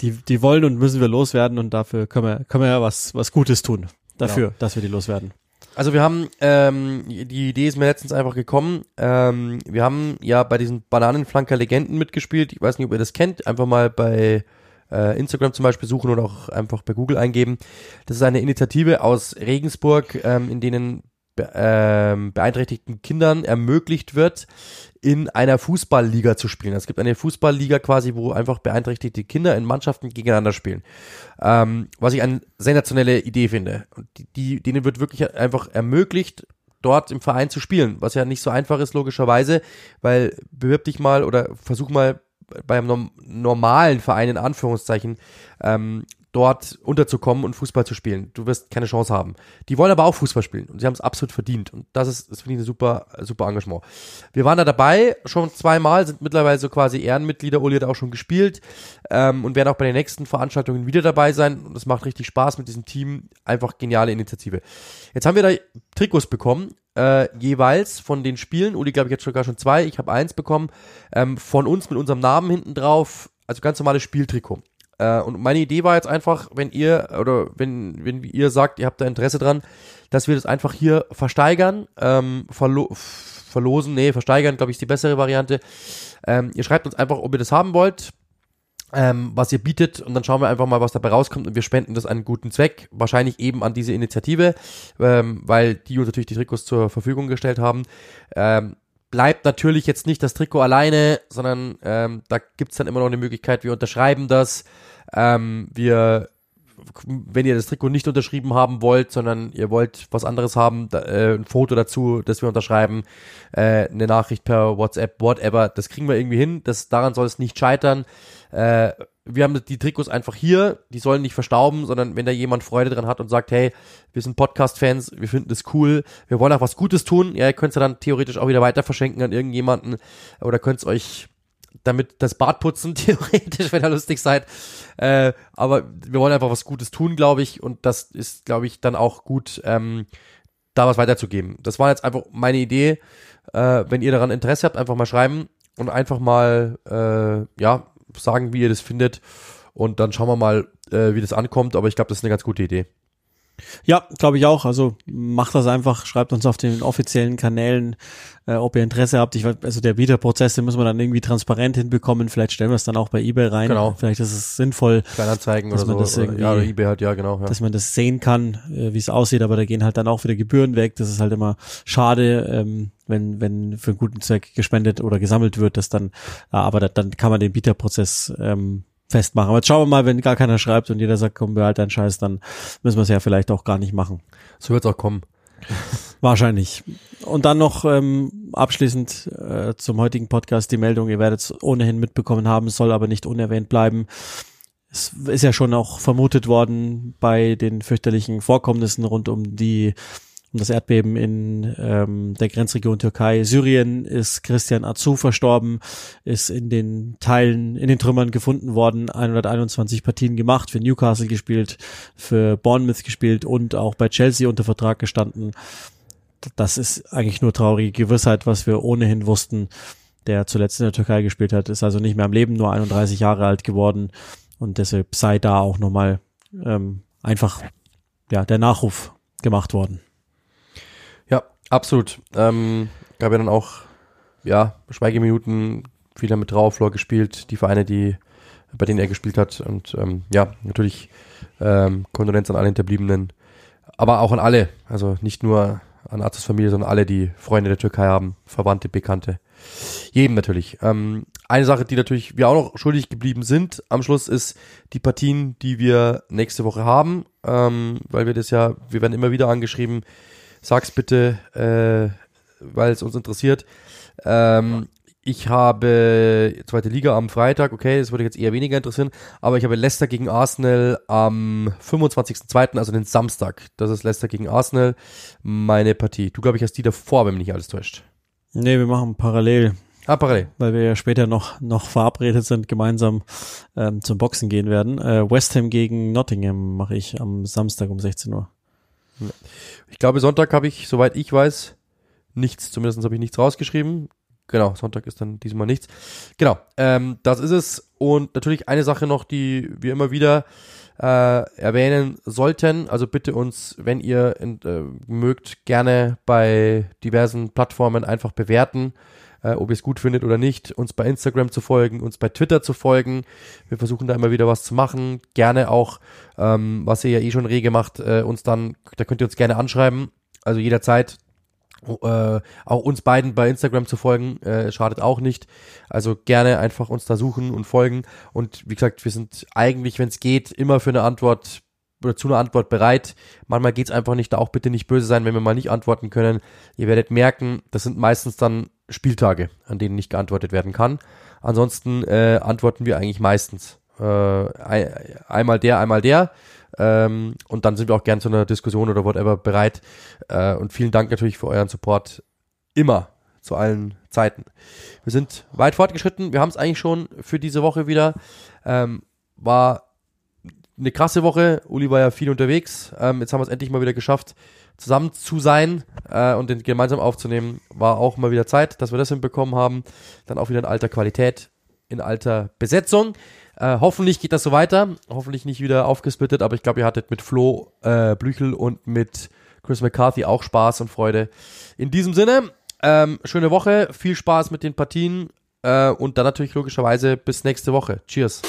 Die, die, wollen und müssen wir loswerden und dafür können wir, können wir ja was, was Gutes tun. Dafür, genau. dass wir die loswerden. Also wir haben, ähm, die Idee ist mir letztens einfach gekommen. Ähm, wir haben ja bei diesen Bananenflanker Legenden mitgespielt. Ich weiß nicht, ob ihr das kennt. Einfach mal bei äh, Instagram zum Beispiel suchen oder auch einfach bei Google eingeben. Das ist eine Initiative aus Regensburg, ähm, in denen be ähm, beeinträchtigten Kindern ermöglicht wird, in einer Fußballliga zu spielen. Es gibt eine Fußballliga quasi, wo einfach beeinträchtigte Kinder in Mannschaften gegeneinander spielen. Ähm, was ich eine sensationelle Idee finde. Und die, die, denen wird wirklich einfach ermöglicht, dort im Verein zu spielen, was ja nicht so einfach ist, logischerweise, weil bewirb dich mal oder versuch mal beim normalen Verein in Anführungszeichen ähm, dort unterzukommen und Fußball zu spielen. Du wirst keine Chance haben. Die wollen aber auch Fußball spielen und sie haben es absolut verdient. Und das ist, das finde ich ein super, super Engagement. Wir waren da dabei schon zweimal, sind mittlerweile so quasi Ehrenmitglieder. Uli hat auch schon gespielt ähm, und werden auch bei den nächsten Veranstaltungen wieder dabei sein. Und es macht richtig Spaß mit diesem Team. Einfach geniale Initiative. Jetzt haben wir da Trikots bekommen äh, jeweils von den Spielen. Uli, glaube ich, jetzt sogar schon zwei. Ich habe eins bekommen. Ähm, von uns mit unserem Namen hinten drauf. Also ganz normales Spieltrikot. Äh, und meine Idee war jetzt einfach, wenn ihr oder wenn, wenn ihr sagt, ihr habt da Interesse dran, dass wir das einfach hier versteigern, ähm, verlo verlosen, nee, versteigern, glaube ich, ist die bessere Variante. Ähm, ihr schreibt uns einfach, ob ihr das haben wollt, ähm, was ihr bietet und dann schauen wir einfach mal, was dabei rauskommt und wir spenden das an einen guten Zweck, wahrscheinlich eben an diese Initiative, ähm, weil die uns natürlich die Trikots zur Verfügung gestellt haben. Ähm, bleibt natürlich jetzt nicht das Trikot alleine, sondern ähm, da gibt's dann immer noch eine Möglichkeit, wir unterschreiben das, ähm, wir, wenn ihr das Trikot nicht unterschrieben haben wollt, sondern ihr wollt was anderes haben, da, äh, ein Foto dazu, das wir unterschreiben, äh, eine Nachricht per WhatsApp, whatever, das kriegen wir irgendwie hin. Das, daran soll es nicht scheitern. Äh, wir haben die Trikots einfach hier, die sollen nicht verstauben, sondern wenn da jemand Freude dran hat und sagt, hey, wir sind Podcast-Fans, wir finden das cool, wir wollen auch was Gutes tun, ja, ihr könnt es ja dann theoretisch auch wieder weiter verschenken an irgendjemanden oder könnt es euch damit das Bad putzen, (laughs) theoretisch, wenn ihr lustig seid. Äh, aber wir wollen einfach was Gutes tun, glaube ich. Und das ist, glaube ich, dann auch gut, ähm, da was weiterzugeben. Das war jetzt einfach meine Idee. Äh, wenn ihr daran Interesse habt, einfach mal schreiben und einfach mal, äh, ja, sagen, wie ihr das findet. Und dann schauen wir mal, äh, wie das ankommt. Aber ich glaube, das ist eine ganz gute Idee. Ja, glaube ich auch. Also macht das einfach, schreibt uns auf den offiziellen Kanälen, äh, ob ihr Interesse habt. Ich weiß, also der Bieterprozess, den müssen wir dann irgendwie transparent hinbekommen. Vielleicht stellen wir es dann auch bei eBay rein. Genau. Vielleicht ist es sinnvoll, Kleinanzeigen Dass oder man so. das irgendwie- ja, oder eBay halt, ja, genau. Ja. dass man das sehen kann, äh, wie es aussieht. Aber da gehen halt dann auch wieder Gebühren weg. Das ist halt immer schade, ähm, wenn wenn für einen guten Zweck gespendet oder gesammelt wird. Das dann, ja, aber da, dann kann man den Bieterprozess ähm, festmachen. Aber jetzt schauen wir mal, wenn gar keiner schreibt und jeder sagt, komm, behalt deinen Scheiß, dann müssen wir es ja vielleicht auch gar nicht machen. So wird's auch kommen. (laughs) Wahrscheinlich. Und dann noch ähm, abschließend äh, zum heutigen Podcast die Meldung, ihr werdet es ohnehin mitbekommen haben, soll aber nicht unerwähnt bleiben. Es ist ja schon auch vermutet worden bei den fürchterlichen Vorkommnissen rund um die um das Erdbeben in ähm, der Grenzregion Türkei. Syrien ist Christian Azu verstorben, ist in den Teilen, in den Trümmern gefunden worden, 121 Partien gemacht, für Newcastle gespielt, für Bournemouth gespielt und auch bei Chelsea unter Vertrag gestanden. Das ist eigentlich nur traurige Gewissheit, was wir ohnehin wussten. Der zuletzt in der Türkei gespielt hat, ist also nicht mehr am Leben, nur 31 Jahre alt geworden und deshalb sei da auch nochmal ähm, einfach ja der Nachruf gemacht worden. Absolut. Ähm, gab ja dann auch, ja, Schweigeminuten, wieder mit Trauerflor gespielt, die Vereine, die, bei denen er gespielt hat. Und ähm, ja, natürlich ähm, Kondolenz an alle Hinterbliebenen, aber auch an alle, also nicht nur an Arztes Familie, sondern alle, die Freunde der Türkei haben, Verwandte, Bekannte. Jedem natürlich. Ähm, eine Sache, die natürlich wir auch noch schuldig geblieben sind am Schluss, ist die Partien, die wir nächste Woche haben, ähm, weil wir das ja, wir werden immer wieder angeschrieben, sag's bitte, äh, weil es uns interessiert. Ähm, ich habe zweite Liga am Freitag, okay, das würde jetzt eher weniger interessieren, aber ich habe Leicester gegen Arsenal am 25.02., also den Samstag. Das ist Leicester gegen Arsenal, meine Partie. Du, glaube ich, hast die davor, wenn mich nicht alles täuscht. Nee, wir machen parallel, Ah, parallel. weil wir ja später noch, noch verabredet sind, gemeinsam ähm, zum Boxen gehen werden. Äh, West Ham gegen Nottingham mache ich am Samstag um 16 Uhr. Ich glaube, Sonntag habe ich, soweit ich weiß, nichts, zumindest habe ich nichts rausgeschrieben. Genau, Sonntag ist dann diesmal nichts. Genau, ähm, das ist es. Und natürlich eine Sache noch, die wir immer wieder äh, erwähnen sollten. Also bitte uns, wenn ihr in, äh, mögt, gerne bei diversen Plattformen einfach bewerten, äh, ob ihr es gut findet oder nicht. Uns bei Instagram zu folgen, uns bei Twitter zu folgen. Wir versuchen da immer wieder was zu machen. Gerne auch, ähm, was ihr ja eh schon rege macht, äh, uns dann, da könnt ihr uns gerne anschreiben. Also jederzeit äh, auch uns beiden bei Instagram zu folgen, äh, schadet auch nicht. Also gerne einfach uns da suchen und folgen. Und wie gesagt, wir sind eigentlich, wenn es geht, immer für eine Antwort oder zu einer Antwort bereit. Manchmal geht's einfach nicht, da auch bitte nicht böse sein, wenn wir mal nicht antworten können. Ihr werdet merken, das sind meistens dann Spieltage, an denen nicht geantwortet werden kann. Ansonsten äh, antworten wir eigentlich meistens. Äh, ein, einmal der, einmal der. Ähm, und dann sind wir auch gern zu einer Diskussion oder whatever bereit. Äh, und vielen Dank natürlich für euren Support. Immer. Zu allen Zeiten. Wir sind weit fortgeschritten. Wir haben es eigentlich schon für diese Woche wieder. Ähm, war eine krasse Woche. Uli war ja viel unterwegs. Ähm, jetzt haben wir es endlich mal wieder geschafft, zusammen zu sein äh, und den gemeinsam aufzunehmen. War auch mal wieder Zeit, dass wir das hinbekommen haben. Dann auch wieder in alter Qualität, in alter Besetzung. Äh, hoffentlich geht das so weiter. Hoffentlich nicht wieder aufgesplittet, aber ich glaube, ihr hattet mit Flo äh, Blüchel und mit Chris McCarthy auch Spaß und Freude. In diesem Sinne, ähm, schöne Woche, viel Spaß mit den Partien äh, und dann natürlich logischerweise bis nächste Woche. Cheers.